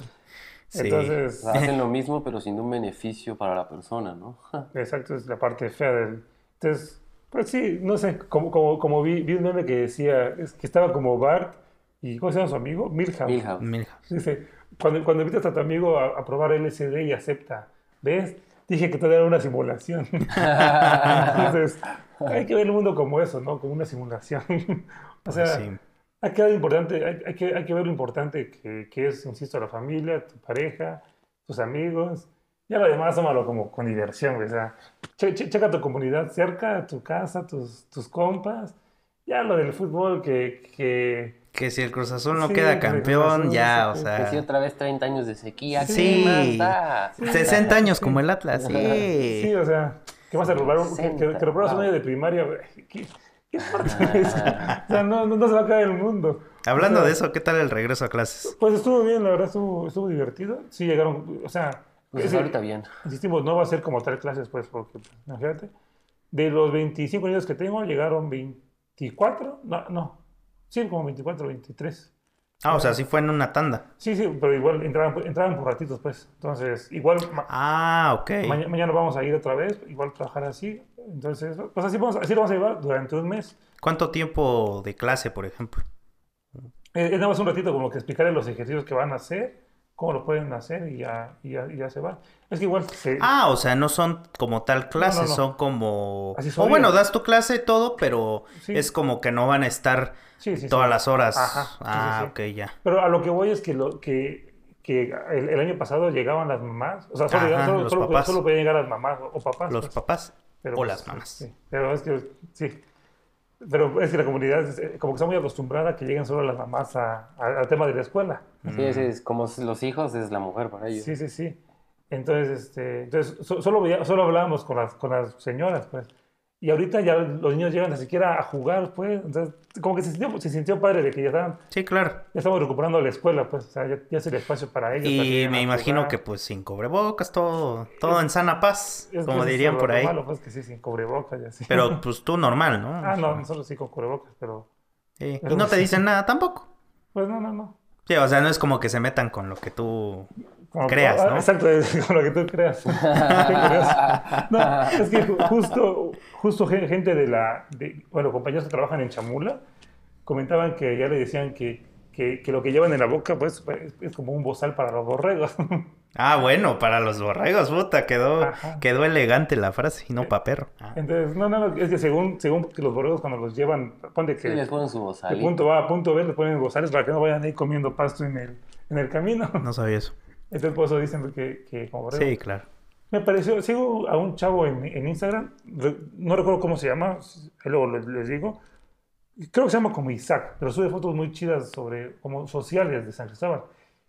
[SPEAKER 3] Sí.
[SPEAKER 2] Entonces,
[SPEAKER 1] O sea, hacen lo mismo, pero sin un beneficio para la persona, ¿no?
[SPEAKER 2] exacto, es la parte fea del... Entonces, pues sí, no sé, como, como, como vi, vi un meme que decía, es que estaba como Bart y, ¿cómo se llama su amigo? Milhouse.
[SPEAKER 1] Milhouse.
[SPEAKER 3] Milhouse.
[SPEAKER 2] Dice, cuando, cuando invitas a tu amigo a, a probar LSD y acepta, ¿ves? Dije que todo era una simulación. Entonces, hay que ver el mundo como eso, ¿no? Como una simulación. o sea,
[SPEAKER 3] Pues sí.
[SPEAKER 2] Hay que ver importante, hay, hay que, hay que ver lo importante que, que es, insisto, la familia, tu pareja, tus amigos. Ya lo demás, tómalo como con diversión, güey. O sea, che- che- checa tu comunidad cerca, tu casa, tus, tus compas. Ya lo del fútbol que... que
[SPEAKER 3] Que si el Cruz Azul no
[SPEAKER 2] Sí,
[SPEAKER 3] queda campeón,
[SPEAKER 2] Azul,
[SPEAKER 3] ya, o sea.
[SPEAKER 1] Que si otra vez 30 años de sequía,
[SPEAKER 3] Sí.
[SPEAKER 1] ¿qué más da?
[SPEAKER 3] 60 años como el Atlas, sí.
[SPEAKER 2] Sí, o sea, que vas a robar un, que, que, que robaras un
[SPEAKER 1] Wow.
[SPEAKER 2] año de primaria, güey. ¿Qué, qué importa eso? O sea, no, no, no se va a caer el mundo.
[SPEAKER 3] Hablando
[SPEAKER 2] O sea,
[SPEAKER 3] de eso, ¿qué tal el regreso a clases?
[SPEAKER 2] Pues estuvo bien, la verdad, estuvo, estuvo divertido. Sí, llegaron, o sea,
[SPEAKER 1] Pues
[SPEAKER 2] ese-
[SPEAKER 1] ahorita bien.
[SPEAKER 2] insistimos, no va a ser como tal clases, pues, porque, pues, imagínate, de los 25 niños que tengo, llegaron 24, no, no, sí, como 24, 23.
[SPEAKER 3] Ah, o sea, sí fue en una tanda.
[SPEAKER 2] Sí, sí, pero igual entraban, entraban por ratitos, pues. Entonces, igual ma-
[SPEAKER 3] Ah, ok.
[SPEAKER 2] Maña- mañana vamos a ir otra vez, igual trabajar así. Entonces, pues así vamos, así lo vamos a llevar durante un mes.
[SPEAKER 3] ¿Cuánto tiempo de clase, por ejemplo?
[SPEAKER 2] Eh, Es nada más un ratito como que explicarles los ejercicios que van a hacer, cómo lo pueden hacer y ya, y ya, y ya se va. Es que igual se...
[SPEAKER 3] Ah, o sea, no son como tal clases,
[SPEAKER 2] no.
[SPEAKER 3] son como...
[SPEAKER 2] Así
[SPEAKER 3] O bueno, das tu clase y todo, pero
[SPEAKER 2] Sí.
[SPEAKER 3] es como que no van a estar
[SPEAKER 2] sí, sí, sí.
[SPEAKER 3] todas las horas.
[SPEAKER 2] Ajá,
[SPEAKER 3] ah, ok, ya.
[SPEAKER 2] Pero a lo que voy es que, lo, que, que el, el año pasado llegaban las mamás, o sea, solo,
[SPEAKER 3] Ajá,
[SPEAKER 2] llegaban- solo,
[SPEAKER 3] los
[SPEAKER 2] solo-
[SPEAKER 3] papás.
[SPEAKER 2] solo podían llegar las mamás o, o papás.
[SPEAKER 3] Los
[SPEAKER 2] pues.
[SPEAKER 3] papás
[SPEAKER 2] Pero,
[SPEAKER 3] o
[SPEAKER 2] pues,
[SPEAKER 3] las mamás.
[SPEAKER 2] Pero es que, sí. Pero es que la comunidad es- eh, como que está muy acostumbrada a que lleguen solo las mamás a- a- al tema de la escuela.
[SPEAKER 1] Sí, es como los hijos es la mujer para ellos.
[SPEAKER 2] Sí, sí, sí. Entonces, este, entonces so- solo, solo hablábamos con las, con las señoras, pues. Y ahorita ya los niños llegan ni siquiera a jugar, pues. Entonces, como que se sintió, se sintió padre de que ya, estaban,
[SPEAKER 3] Sí, claro.
[SPEAKER 2] ya estamos recuperando la escuela, pues. O sea, ya, ya es el espacio para ellos.
[SPEAKER 3] Y me imagino
[SPEAKER 2] jugar.
[SPEAKER 3] que pues sin cubrebocas, todo, todo en sana paz,
[SPEAKER 2] Es
[SPEAKER 3] como
[SPEAKER 2] es
[SPEAKER 3] dirían por ahí.
[SPEAKER 2] malo, pues, que sí, sin cubrebocas y así.
[SPEAKER 3] Pero pues tú normal, ¿no?
[SPEAKER 2] ah, no, nosotros sí con cubrebocas, pero...
[SPEAKER 3] Sí. Y no te dicen nada tampoco.
[SPEAKER 2] Pues no, no, no.
[SPEAKER 3] Sí, o sea, no es como que se metan con lo que tú...
[SPEAKER 2] Como-
[SPEAKER 3] Creas,
[SPEAKER 2] ah,
[SPEAKER 3] ¿no?
[SPEAKER 2] Exacto, es con lo que tú creas. No, es que ju- justo, justo gen- gente de la, de- bueno, compañeros que trabajan en Chamula, comentaban que ya le decían que, que, que lo que llevan en la boca, pues, es, es como un bozal para los borregos.
[SPEAKER 3] Ah, bueno, para los borregos, puta, quedó,
[SPEAKER 2] Ajá.
[SPEAKER 3] quedó elegante la frase y no pa' perro. Ah.
[SPEAKER 2] Entonces, no, no, no, es que según, según que los borregos cuando los llevan, ponte que
[SPEAKER 1] Sí, les ponen su
[SPEAKER 2] de
[SPEAKER 1] bozalito.
[SPEAKER 2] punto A a punto B, les ponen bozales para que no vayan ahí comiendo pasto en el, en el camino.
[SPEAKER 3] No sabía eso.
[SPEAKER 2] Entonces, por eso dicen que, que como borregos.
[SPEAKER 3] Sí, claro.
[SPEAKER 2] Me pareció, sigo a un chavo en, en Instagram, no recuerdo cómo se llama, luego les, les digo. Creo que se llama como Isaac, pero sube fotos muy chidas sobre, como sociales de San Cristóbal.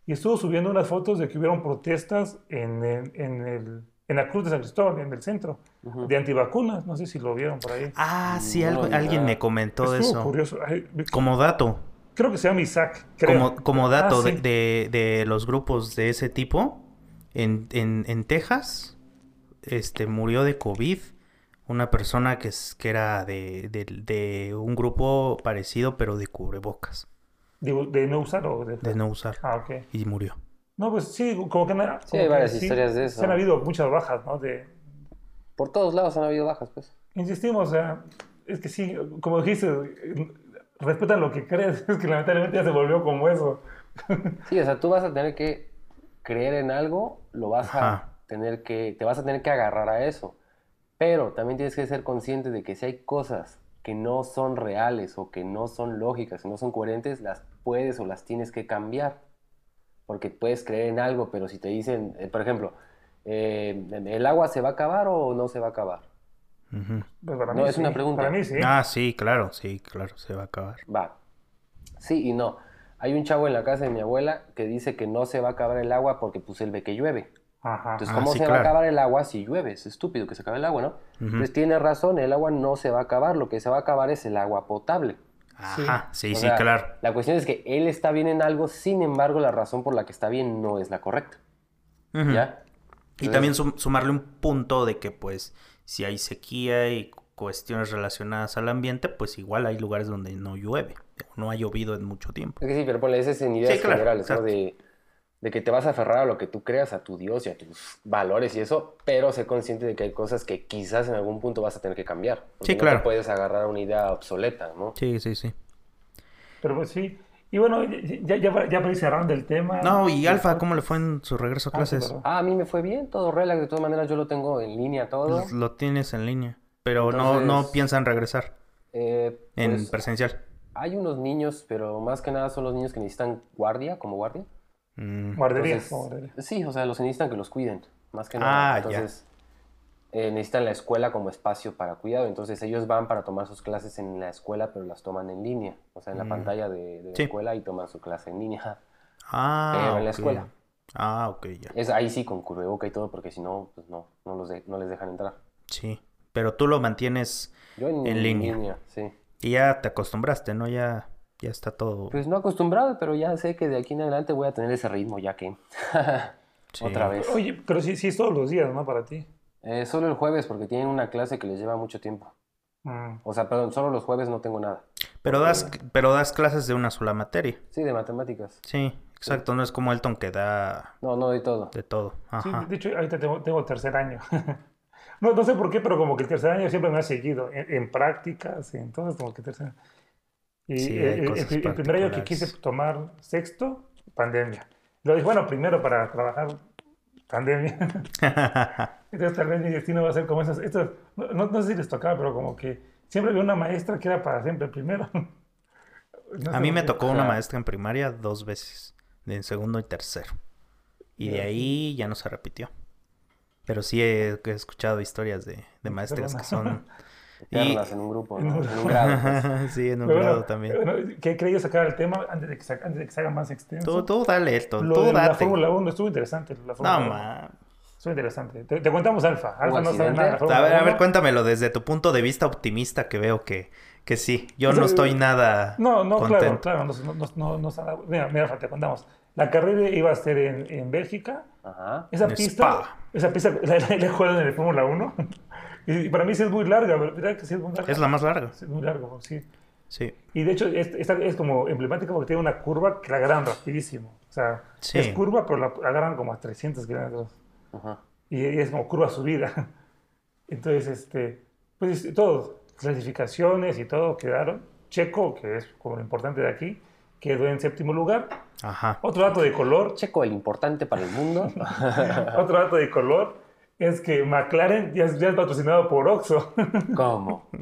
[SPEAKER 2] Y estuvo subiendo unas fotos de que hubieron protestas en, el- en, el- en la Cruz de San Cristóbal, en el centro, de antivacunas. No sé si lo vieron por ahí.
[SPEAKER 3] Ah, sí,
[SPEAKER 1] No,
[SPEAKER 3] algo- alguien me comentó de
[SPEAKER 2] Estuvo
[SPEAKER 3] eso.
[SPEAKER 2] curioso. Ay,
[SPEAKER 3] Como dato,
[SPEAKER 2] creo que se llama Isaac, creo.
[SPEAKER 3] como, como dato
[SPEAKER 2] Ah,
[SPEAKER 3] de,
[SPEAKER 2] sí.
[SPEAKER 3] de- de los grupos de ese tipo, en, en, en Texas, este, murió de COVID una persona que, es, que era de, de- de un grupo parecido, pero de cubrebocas,
[SPEAKER 2] de no usar o de...
[SPEAKER 3] de no usar,
[SPEAKER 2] Ah, ok.
[SPEAKER 3] y murió.
[SPEAKER 2] No, pues sí, como que... na-
[SPEAKER 1] Sí,
[SPEAKER 2] como
[SPEAKER 1] hay
[SPEAKER 2] que
[SPEAKER 1] varias historias de eso.
[SPEAKER 2] Se han habido muchas bajas, ¿no? De,
[SPEAKER 1] Por todos lados han habido bajas, pues.
[SPEAKER 2] insistimos, o sea, es que sí, como dijiste, respetan lo que crees, es que lamentablemente ya se volvió como eso.
[SPEAKER 1] Sí, o sea, tú vas a tener que creer en algo, lo vas
[SPEAKER 3] Ajá.
[SPEAKER 1] a tener que, te vas a tener que agarrar a eso. Pero también tienes que ser consciente de que si hay cosas que no son reales o que no son lógicas, que no son coherentes, las puedes o las tienes que cambiar. Porque puedes creer en algo, pero si te dicen, eh, por ejemplo, eh, ¿el agua se va a acabar o no se va a acabar?
[SPEAKER 2] Pues para
[SPEAKER 1] No,
[SPEAKER 2] mí
[SPEAKER 1] es una pregunta.
[SPEAKER 2] Para mí sí.
[SPEAKER 3] Ah, sí, claro, sí, claro, se va a acabar.
[SPEAKER 1] Va. Sí y no. Hay un chavo en la casa de mi abuela que dice que no se va a acabar el agua porque pues él ve que llueve.
[SPEAKER 2] Ajá.
[SPEAKER 1] Entonces,
[SPEAKER 3] Ah,
[SPEAKER 1] ¿cómo
[SPEAKER 3] sí,
[SPEAKER 1] se va a acabar el agua si llueve? Es estúpido que se acabe el agua, ¿no? Entonces tiene razón, el agua no se va a acabar, lo que se va a acabar es el agua potable.
[SPEAKER 3] Ajá, sí,
[SPEAKER 1] O
[SPEAKER 3] sí,
[SPEAKER 1] sea,
[SPEAKER 3] claro.
[SPEAKER 1] La cuestión es que él está bien en algo, sin embargo, la razón por la que está bien no es la correcta. ¿Ya?
[SPEAKER 3] Y también sum- sumarle un punto de que, pues, si hay sequía y cuestiones relacionadas al ambiente, pues igual hay lugares donde no llueve, o no ha llovido en mucho tiempo.
[SPEAKER 1] Es que sí, pero ponle, ese es en ideas
[SPEAKER 3] Sí, claro,
[SPEAKER 1] generales, ¿no? De, de que te vas a aferrar a lo que tú creas, a tu Dios y a tus valores y eso, pero sé consciente de que hay cosas que quizás en algún punto vas a tener que cambiar. porque
[SPEAKER 3] Sí,
[SPEAKER 1] no
[SPEAKER 3] claro.
[SPEAKER 1] te puedes agarrar a una idea obsoleta, ¿no?
[SPEAKER 3] Sí, sí, sí.
[SPEAKER 2] Pero pues sí. Y bueno, ya, ya, para- ya para ir cerrando el tema.
[SPEAKER 3] No, y Alfa, ¿cómo le fue en su regreso a
[SPEAKER 2] Ah, sí,
[SPEAKER 3] clases?
[SPEAKER 1] Ah, a mí me fue bien, todo relax, de todas maneras yo lo tengo en línea todo.
[SPEAKER 3] Pues, Lo tienes en línea, pero no, no piensan regresar
[SPEAKER 1] Eh,
[SPEAKER 3] en
[SPEAKER 1] pues,
[SPEAKER 3] presencial.
[SPEAKER 1] hay unos niños, pero más que nada son los niños que necesitan guardia, como guardia.
[SPEAKER 3] Mm,
[SPEAKER 2] Guardería.
[SPEAKER 1] Entonces,
[SPEAKER 2] guardería.
[SPEAKER 1] Sí, o sea, los necesitan que los cuiden, más que
[SPEAKER 3] Ah,
[SPEAKER 1] nada.
[SPEAKER 3] ya.
[SPEAKER 1] Entonces, eh, necesitan la escuela como espacio para cuidado. Entonces, ellos van para tomar sus clases en la escuela, pero las toman en línea. O sea, en la pantalla de, de la
[SPEAKER 3] Mm.
[SPEAKER 1] Escuela y toman su clase en línea.
[SPEAKER 3] Ah,
[SPEAKER 1] Pero en la
[SPEAKER 3] ok.
[SPEAKER 1] escuela.
[SPEAKER 3] Ah, ok, ya.
[SPEAKER 1] Es ahí sí con cubreboca y todo, porque si no, pues no, no, los de- no les dejan entrar.
[SPEAKER 3] Sí, pero tú lo mantienes
[SPEAKER 1] Yo en,
[SPEAKER 3] En línea.
[SPEAKER 1] sí.
[SPEAKER 3] y ya te acostumbraste, ¿no? Ya, ya está todo.
[SPEAKER 1] Pues no acostumbrado, pero ya sé que de aquí en adelante voy a tener ese ritmo, ya que.
[SPEAKER 3] Sí.
[SPEAKER 1] Otra vez.
[SPEAKER 2] Oye, pero sí, sí es todos los días, ¿no? Para ti.
[SPEAKER 1] Eh, solo el jueves, porque tienen una clase que les lleva mucho tiempo.
[SPEAKER 2] Mm.
[SPEAKER 1] O sea, perdón, solo los jueves no tengo nada.
[SPEAKER 3] Pero das, pero das clases de una sola materia.
[SPEAKER 1] Sí, de matemáticas.
[SPEAKER 3] Sí, exacto. No es como Elton que da
[SPEAKER 1] No, no doy todo.
[SPEAKER 3] de todo.
[SPEAKER 2] Sí, de hecho, ahorita tengo, tengo tercer año. no, no sé por qué, pero como que el tercer año siempre me ha seguido en, en prácticas, y entonces como que tercer Y
[SPEAKER 3] Sí,
[SPEAKER 2] el,
[SPEAKER 3] hay
[SPEAKER 2] el- el
[SPEAKER 3] cosas
[SPEAKER 2] pri- el primer año que quise tomar sexto, pandemia. Lo dije, bueno, primero para trabajar, pandemia. Entonces tal vez mi destino va a ser como esas, estas, no, no- sé si les tocaba, pero como que siempre había una maestra que era para siempre primero. No
[SPEAKER 3] A mí me tocó una maestra en primaria dos veces, en segundo y tercero. Y de ahí ya no se repitió. Pero sí he, he escuchado historias de, de maestras que son... y-
[SPEAKER 1] en un grupo, ¿no? En un grado. pues.
[SPEAKER 3] sí, en un
[SPEAKER 2] Pero
[SPEAKER 3] grado
[SPEAKER 2] bueno,
[SPEAKER 3] también.
[SPEAKER 2] bueno, ¿Qué quería sacar el tema antes de que se, antes de que se haga más extenso?
[SPEAKER 3] Tú, tú dale esto,
[SPEAKER 2] Lo
[SPEAKER 3] tú
[SPEAKER 2] de la. Fórmula 1 estuvo interesante. La
[SPEAKER 3] No,
[SPEAKER 2] Fórmula 1.
[SPEAKER 3] ma.
[SPEAKER 2] Estuvo interesante. Te, te contamos Alfa. Alfa no sabe nada. de la
[SPEAKER 3] A
[SPEAKER 2] Fórmula
[SPEAKER 3] ver, a ver,
[SPEAKER 2] 1.
[SPEAKER 3] cuéntamelo desde tu punto de vista optimista que veo que, que sí. Yo
[SPEAKER 2] O sea,
[SPEAKER 3] no estoy nada
[SPEAKER 2] No, no, claro,
[SPEAKER 3] contento.
[SPEAKER 2] claro. No, no, no, no, no sabe- mira, mira, Alfa, te contamos. La carrera iba a ser en, en Bélgica.
[SPEAKER 1] Ajá.
[SPEAKER 2] Esa
[SPEAKER 3] En
[SPEAKER 2] pista,
[SPEAKER 3] Spa.
[SPEAKER 2] esa pista la, la, la he jugado en el Fórmula 1. Y para mí sí es muy larga, ¿verdad? Que sí es muy larga.
[SPEAKER 3] Es la más larga.
[SPEAKER 2] Es muy largo, sí.
[SPEAKER 3] Sí.
[SPEAKER 2] Y de hecho, es, esta es como emblemática porque tiene una curva que la agarran rapidísimo. O sea,
[SPEAKER 3] Sí.
[SPEAKER 2] es curva, pero la agarran como a 300 kilómetros.
[SPEAKER 1] Ajá.
[SPEAKER 2] Y es como curva subida. Entonces, este, pues todo, clasificaciones y todo quedaron. Checo, que es como lo importante de aquí, quedó en séptimo lugar.
[SPEAKER 3] Ajá.
[SPEAKER 2] Otro dato de color,
[SPEAKER 1] Checo, el importante para el mundo.
[SPEAKER 2] otro dato de color es que McLaren ya es, ya es patrocinado por Oxxo.
[SPEAKER 1] ¿Cómo?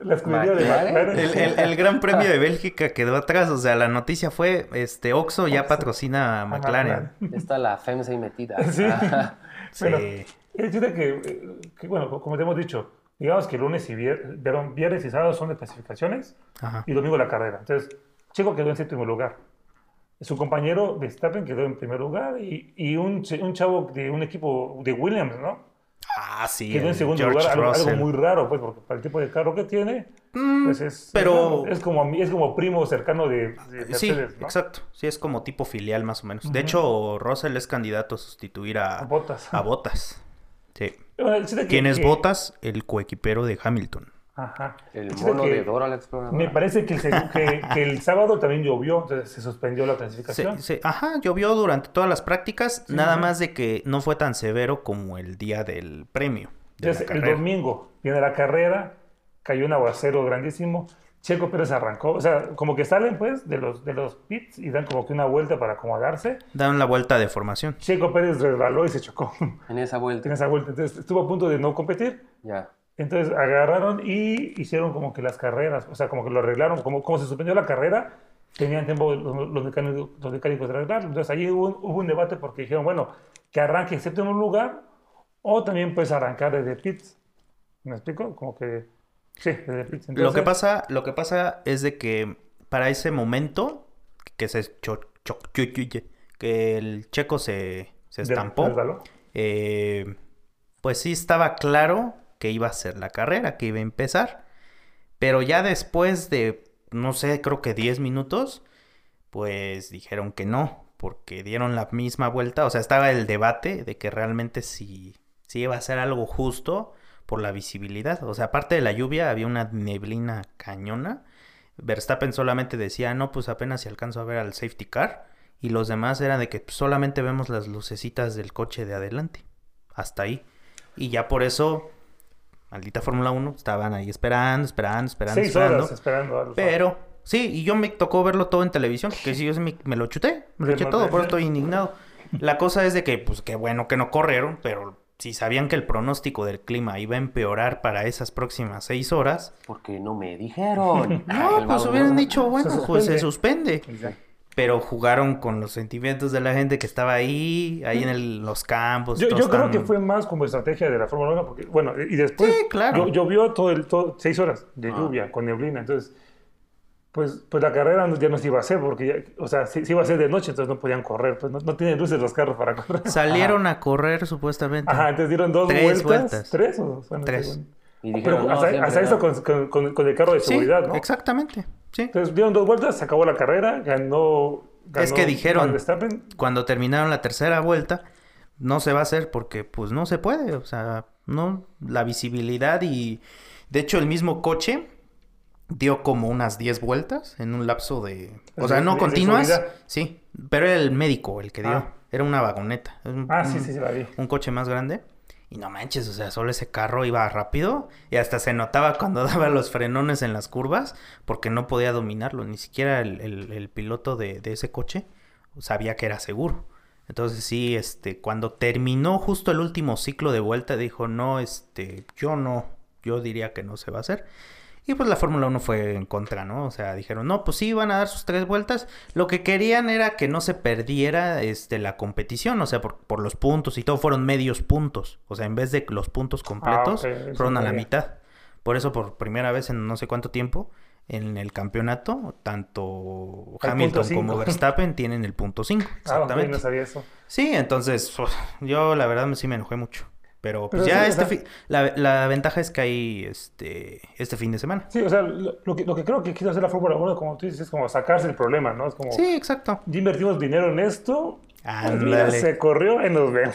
[SPEAKER 2] La escudería de
[SPEAKER 1] ¿McLaren?
[SPEAKER 2] McLaren.
[SPEAKER 3] El, el- el Gran Premio de Bélgica quedó atrás, o sea, la noticia fue, este, Oxxo ya patrocina a McLaren.
[SPEAKER 1] Está la FEMSA ahí metida.
[SPEAKER 2] Sí.
[SPEAKER 3] Sí.
[SPEAKER 2] Bueno, el que, eh, que, bueno, como te hemos dicho, digamos que lunes y viernes, perdón, viernes y sábado son de clasificaciones
[SPEAKER 3] Ajá.
[SPEAKER 2] y domingo la carrera. Entonces, Checo quedó en séptimo lugar. Su compañero Verstappen quedó en primer lugar y, y un, un chavo de un equipo de Williams, ¿no?
[SPEAKER 3] Ah, sí.
[SPEAKER 2] Quedó en segundo
[SPEAKER 3] George
[SPEAKER 2] lugar, algo, muy raro, pues, porque para el tipo de carro que tiene,
[SPEAKER 3] Mm,
[SPEAKER 2] pues es,
[SPEAKER 3] pero-
[SPEAKER 2] es, como, es como primo cercano de, de
[SPEAKER 3] Sí, exacto. Sí, es como tipo filial más o menos. De hecho, Russell es candidato a sustituir a,
[SPEAKER 2] A Bottas.
[SPEAKER 3] a Bottas. Sí.
[SPEAKER 2] Bueno,
[SPEAKER 3] ¿Quién es
[SPEAKER 2] que-
[SPEAKER 3] Bottas? El coequipero de Hamilton.
[SPEAKER 2] Ajá.
[SPEAKER 1] El mono
[SPEAKER 2] que
[SPEAKER 1] de Dora la exploradora.
[SPEAKER 2] Me parece que el, seg- que, que el sábado también llovió, entonces se suspendió la clasificación.
[SPEAKER 3] se- ajá, llovió durante todas las prácticas, nada
[SPEAKER 2] ajá.
[SPEAKER 3] más de que no fue tan severo como el día del premio. De la
[SPEAKER 2] Entonces, el domingo viene la carrera, cayó un aguacero grandísimo. Checo Pérez arrancó, o sea, como que salen pues de los, de los pits y dan como que una vuelta para acomodarse.
[SPEAKER 3] Dan la vuelta de formación.
[SPEAKER 2] Checo Pérez resbaló y se chocó
[SPEAKER 1] En esa vuelta.
[SPEAKER 2] en esa vuelta. Entonces estuvo a punto de no competir.
[SPEAKER 1] Ya.
[SPEAKER 2] Entonces agarraron y hicieron como que las carreras, o sea, como que lo arreglaron, como, como se suspendió la carrera, tenían tiempo los, los mecánicos, los mecánicos de arreglarlo. Entonces allí hubo, un- hubo un debate porque dijeron, bueno, que arranque en séptimo lugar o también puedes arrancar desde pits. ¿Me explico? Como que, sí, desde pits.
[SPEAKER 3] Lo que
[SPEAKER 2] Entonces,
[SPEAKER 3] pasa, lo que pasa es de que para ese momento que se cho- cho- que el checo se, se estampó, eh, pues sí estaba claro que iba a ser la carrera, que iba a empezar. Pero ya después de, no sé, creo que 10 minutos, pues dijeron que no, porque dieron la misma vuelta. O sea, estaba el debate de que realmente si, si iba a ser algo justo por la visibilidad. O sea, aparte de la lluvia, había una neblina cañona. Verstappen solamente decía, no, pues apenas si alcanzo a ver al safety car. Y los demás eran de que solamente vemos las lucecitas del coche de adelante. Hasta ahí. Y ya por eso, maldita Fórmula 1, estaban ahí esperando, esperando, esperando,
[SPEAKER 2] Seis
[SPEAKER 3] esperando.
[SPEAKER 2] horas esperando. a los-
[SPEAKER 3] Pero, sí, y yo me tocó verlo todo en televisión, que sí, yo me, me lo chuté, me lo eché todo, por eso estoy indignado. La cosa es de que, pues, qué bueno que no corrieron, pero si sabían que el pronóstico del clima iba a empeorar para esas próximas seis horas,
[SPEAKER 1] Porque no me dijeron.
[SPEAKER 3] no,
[SPEAKER 1] El
[SPEAKER 3] pues hubieran dicho, bueno,
[SPEAKER 2] Se
[SPEAKER 3] pues se
[SPEAKER 2] suspende.
[SPEAKER 3] suspende.
[SPEAKER 2] Exacto.
[SPEAKER 3] Pero jugaron con los sentimientos de la gente que estaba ahí, ahí en el- los campos.
[SPEAKER 2] Yo, creo que fue más como estrategia de la Fórmula 1, porque, bueno, y después
[SPEAKER 3] Sí, claro.
[SPEAKER 2] llo- llovió todo el, todo, seis horas de
[SPEAKER 1] Ah.
[SPEAKER 2] lluvia con neblina, entonces, pues, pues la carrera ya no se iba a hacer, porque, ya- o sea, se, se iba a hacer de noche, entonces no podían correr, pues no, no tienen luces los carros para correr.
[SPEAKER 3] Salieron a correr supuestamente.
[SPEAKER 2] Ajá, entonces dieron dos
[SPEAKER 3] Tres
[SPEAKER 2] vueltas.
[SPEAKER 3] vueltas.
[SPEAKER 2] ¿Tres? O, bueno,
[SPEAKER 3] Tres.
[SPEAKER 2] sí, bueno.
[SPEAKER 1] Y
[SPEAKER 2] Pero
[SPEAKER 1] no,
[SPEAKER 2] hasta, eso
[SPEAKER 1] no.
[SPEAKER 2] con, con- con- con el carro de
[SPEAKER 3] Sí,
[SPEAKER 2] seguridad, ¿no?
[SPEAKER 3] exactamente, sí.
[SPEAKER 2] Entonces dieron dos vueltas, se acabó la carrera, ganó.
[SPEAKER 3] Es que dijeron- cuando terminaron la tercera vuelta, no se va a hacer porque pues no se puede, o sea, no, la visibilidad y de hecho el mismo coche dio como unas 10 vueltas en un lapso de, o sea, no continuas, sí, pero era el médico el que dio,
[SPEAKER 2] Ah.
[SPEAKER 3] era una vagoneta, un,
[SPEAKER 2] Ah, sí, sí, la vi.
[SPEAKER 3] un coche más grande. Y no manches, o sea, solo ese carro iba rápido y hasta se notaba cuando daba los frenones en las curvas porque no podía dominarlo, ni siquiera el, piloto de, de ese coche sabía que era seguro. Entonces sí, este, cuando terminó justo el último ciclo de vuelta dijo, no, este, yo no, yo diría que no se va a hacer. Y pues la Fórmula 1 fue en contra, ¿no? O sea, dijeron, no, pues sí, van a dar sus tres vueltas. Lo que querían era que no se perdiera este, la competición, o sea, por, por los puntos y todo, fueron medios puntos. O sea, en vez de los puntos completos,
[SPEAKER 2] ok, eso
[SPEAKER 3] fueron a la mitad. Por eso, por primera vez en no sé cuánto tiempo, en el campeonato, tanto
[SPEAKER 2] El
[SPEAKER 3] Hamilton como. Verstappen tienen el punto 5.
[SPEAKER 2] Ah,
[SPEAKER 3] Exactamente.
[SPEAKER 2] no sabía eso.
[SPEAKER 3] Sí, entonces yo la verdad sí me enojé mucho. Pero pues
[SPEAKER 2] Pero
[SPEAKER 3] ya
[SPEAKER 2] sí, o
[SPEAKER 3] este
[SPEAKER 2] sea-
[SPEAKER 3] fi- la, la ventaja es que hay este este fin de semana.
[SPEAKER 2] Sí, o sea, lo, que, lo que creo que quiere hacer la Fórmula 1, como tú dices, es como sacarse el problema, ¿no? Es como,
[SPEAKER 3] Sí, exacto.
[SPEAKER 2] ya invertimos dinero en esto, mira,
[SPEAKER 3] Ándale.
[SPEAKER 2] se corrió y nos ven.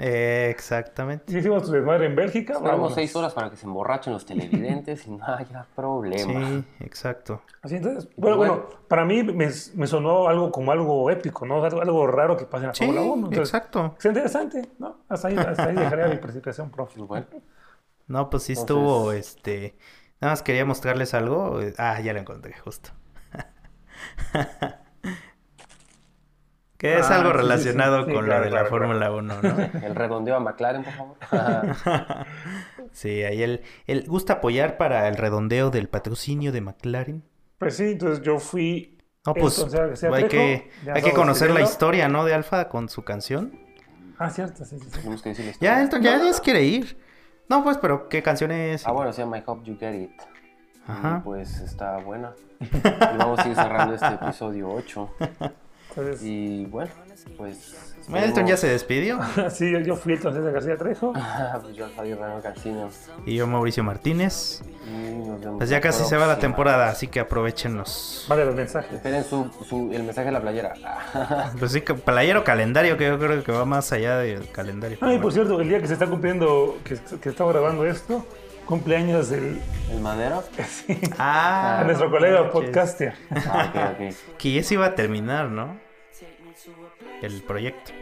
[SPEAKER 3] Eh, exactamente.
[SPEAKER 2] Y hicimos tu desmadre en Bélgica.
[SPEAKER 1] Esperamos seis horas para que se emborrachen los televidentes y no haya problema.
[SPEAKER 3] Sí, exacto.
[SPEAKER 2] Así entonces, bueno, bueno, para mí me, me sonó algo como algo épico, ¿no? Algo, algo raro que pasa en la
[SPEAKER 3] Sí,
[SPEAKER 2] Fórmula 1. Entonces,
[SPEAKER 3] exacto.
[SPEAKER 2] Es interesante, ¿no? Hasta ahí, hasta ahí dejaría mi participación, profe.
[SPEAKER 1] Pues bueno,
[SPEAKER 3] No, pues sí
[SPEAKER 1] Entonces-
[SPEAKER 3] estuvo este nada más quería mostrarles algo. Ah, ya lo encontré justo. que es
[SPEAKER 2] Ah,
[SPEAKER 3] algo
[SPEAKER 2] sí, sí, sí.
[SPEAKER 3] relacionado
[SPEAKER 2] Sí,
[SPEAKER 3] con
[SPEAKER 2] claro,
[SPEAKER 3] lo de la
[SPEAKER 2] claro,
[SPEAKER 3] Fórmula 1, ¿no?
[SPEAKER 1] el redondeo a McLaren, por favor.
[SPEAKER 3] Sí, ahí él, él gusta apoyar para el redondeo del patrocinio de McLaren.
[SPEAKER 2] Pues sí, entonces yo fui.
[SPEAKER 3] No, pues hay que,
[SPEAKER 2] ya
[SPEAKER 3] hay que conocer la historia, ¿no? De Alfa con su canción.
[SPEAKER 2] Ah, cierto, sí, sí, sí.
[SPEAKER 1] Tenemos que decirles.
[SPEAKER 3] Ya,
[SPEAKER 1] todo.
[SPEAKER 3] Elton, ya Dios quiere ir. No, pues, pero ¿qué canción es?
[SPEAKER 1] Ah, bueno, se llama I Hope You Get It.
[SPEAKER 3] Ajá.
[SPEAKER 1] Y pues está buena. Y vamos a ir cerrando este episodio 8.
[SPEAKER 2] Entonces,
[SPEAKER 1] Y bueno, pues.
[SPEAKER 3] Elton ya se despidió.
[SPEAKER 2] sí, yo, yo fui entonces a García Trejo.
[SPEAKER 1] pues yo, Javier Rano Cancino.
[SPEAKER 3] Y yo, Mauricio Martínez.
[SPEAKER 1] Y nos vemos
[SPEAKER 3] Pues ya casi se va la temporada, así que aprovechenos.
[SPEAKER 2] Vale, los mensajes.
[SPEAKER 1] Esperen su, su, el mensaje de la playera.
[SPEAKER 3] Pues sí, que playero calendario, que yo creo que va más allá del calendario.
[SPEAKER 2] Ah, y por cierto, el día que se está cumpliendo, que, que estamos grabando esto, cumpleaños el,
[SPEAKER 1] ¿El madero?
[SPEAKER 2] sí,
[SPEAKER 3] Ah,
[SPEAKER 2] a nuestro colega podcaster.
[SPEAKER 1] Ah, ok, ok.
[SPEAKER 3] Que ya se iba a terminar, ¿no? El proyecto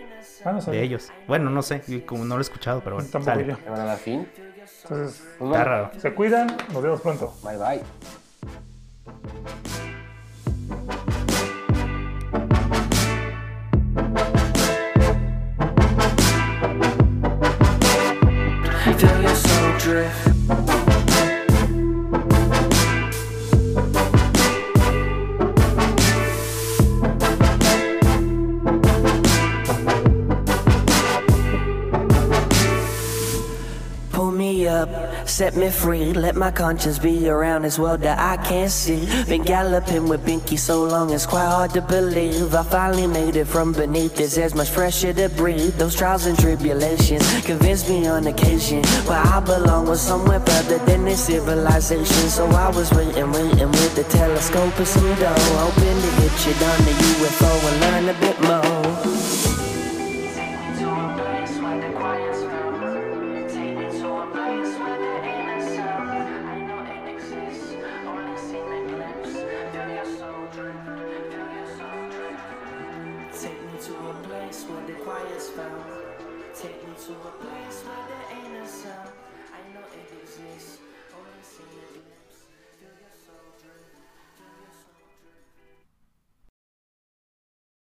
[SPEAKER 2] Ah, no
[SPEAKER 3] de ellos. Bueno, no sé, como no lo he escuchado, pero bueno.
[SPEAKER 2] Tampoco
[SPEAKER 3] sale.
[SPEAKER 2] yo.
[SPEAKER 1] ¿Le van a dar fin?
[SPEAKER 2] Entonces,
[SPEAKER 1] Pues
[SPEAKER 3] Está
[SPEAKER 1] bueno,
[SPEAKER 3] raro.
[SPEAKER 2] se cuidan, nos vemos pronto.
[SPEAKER 1] Bye, bye.
[SPEAKER 4] Set me free. Let my conscience be around this world that I can't see. Been galloping with Binky so long, it's quite hard to believe. I finally made it from beneath. This air's much fresher to breathe. Those trials and tribulations convinced me on occasion where I belong was somewhere further than this civilization. So I was waiting, waiting with the telescope and some dough, hoping to hit you down the UFO and learn a bit more.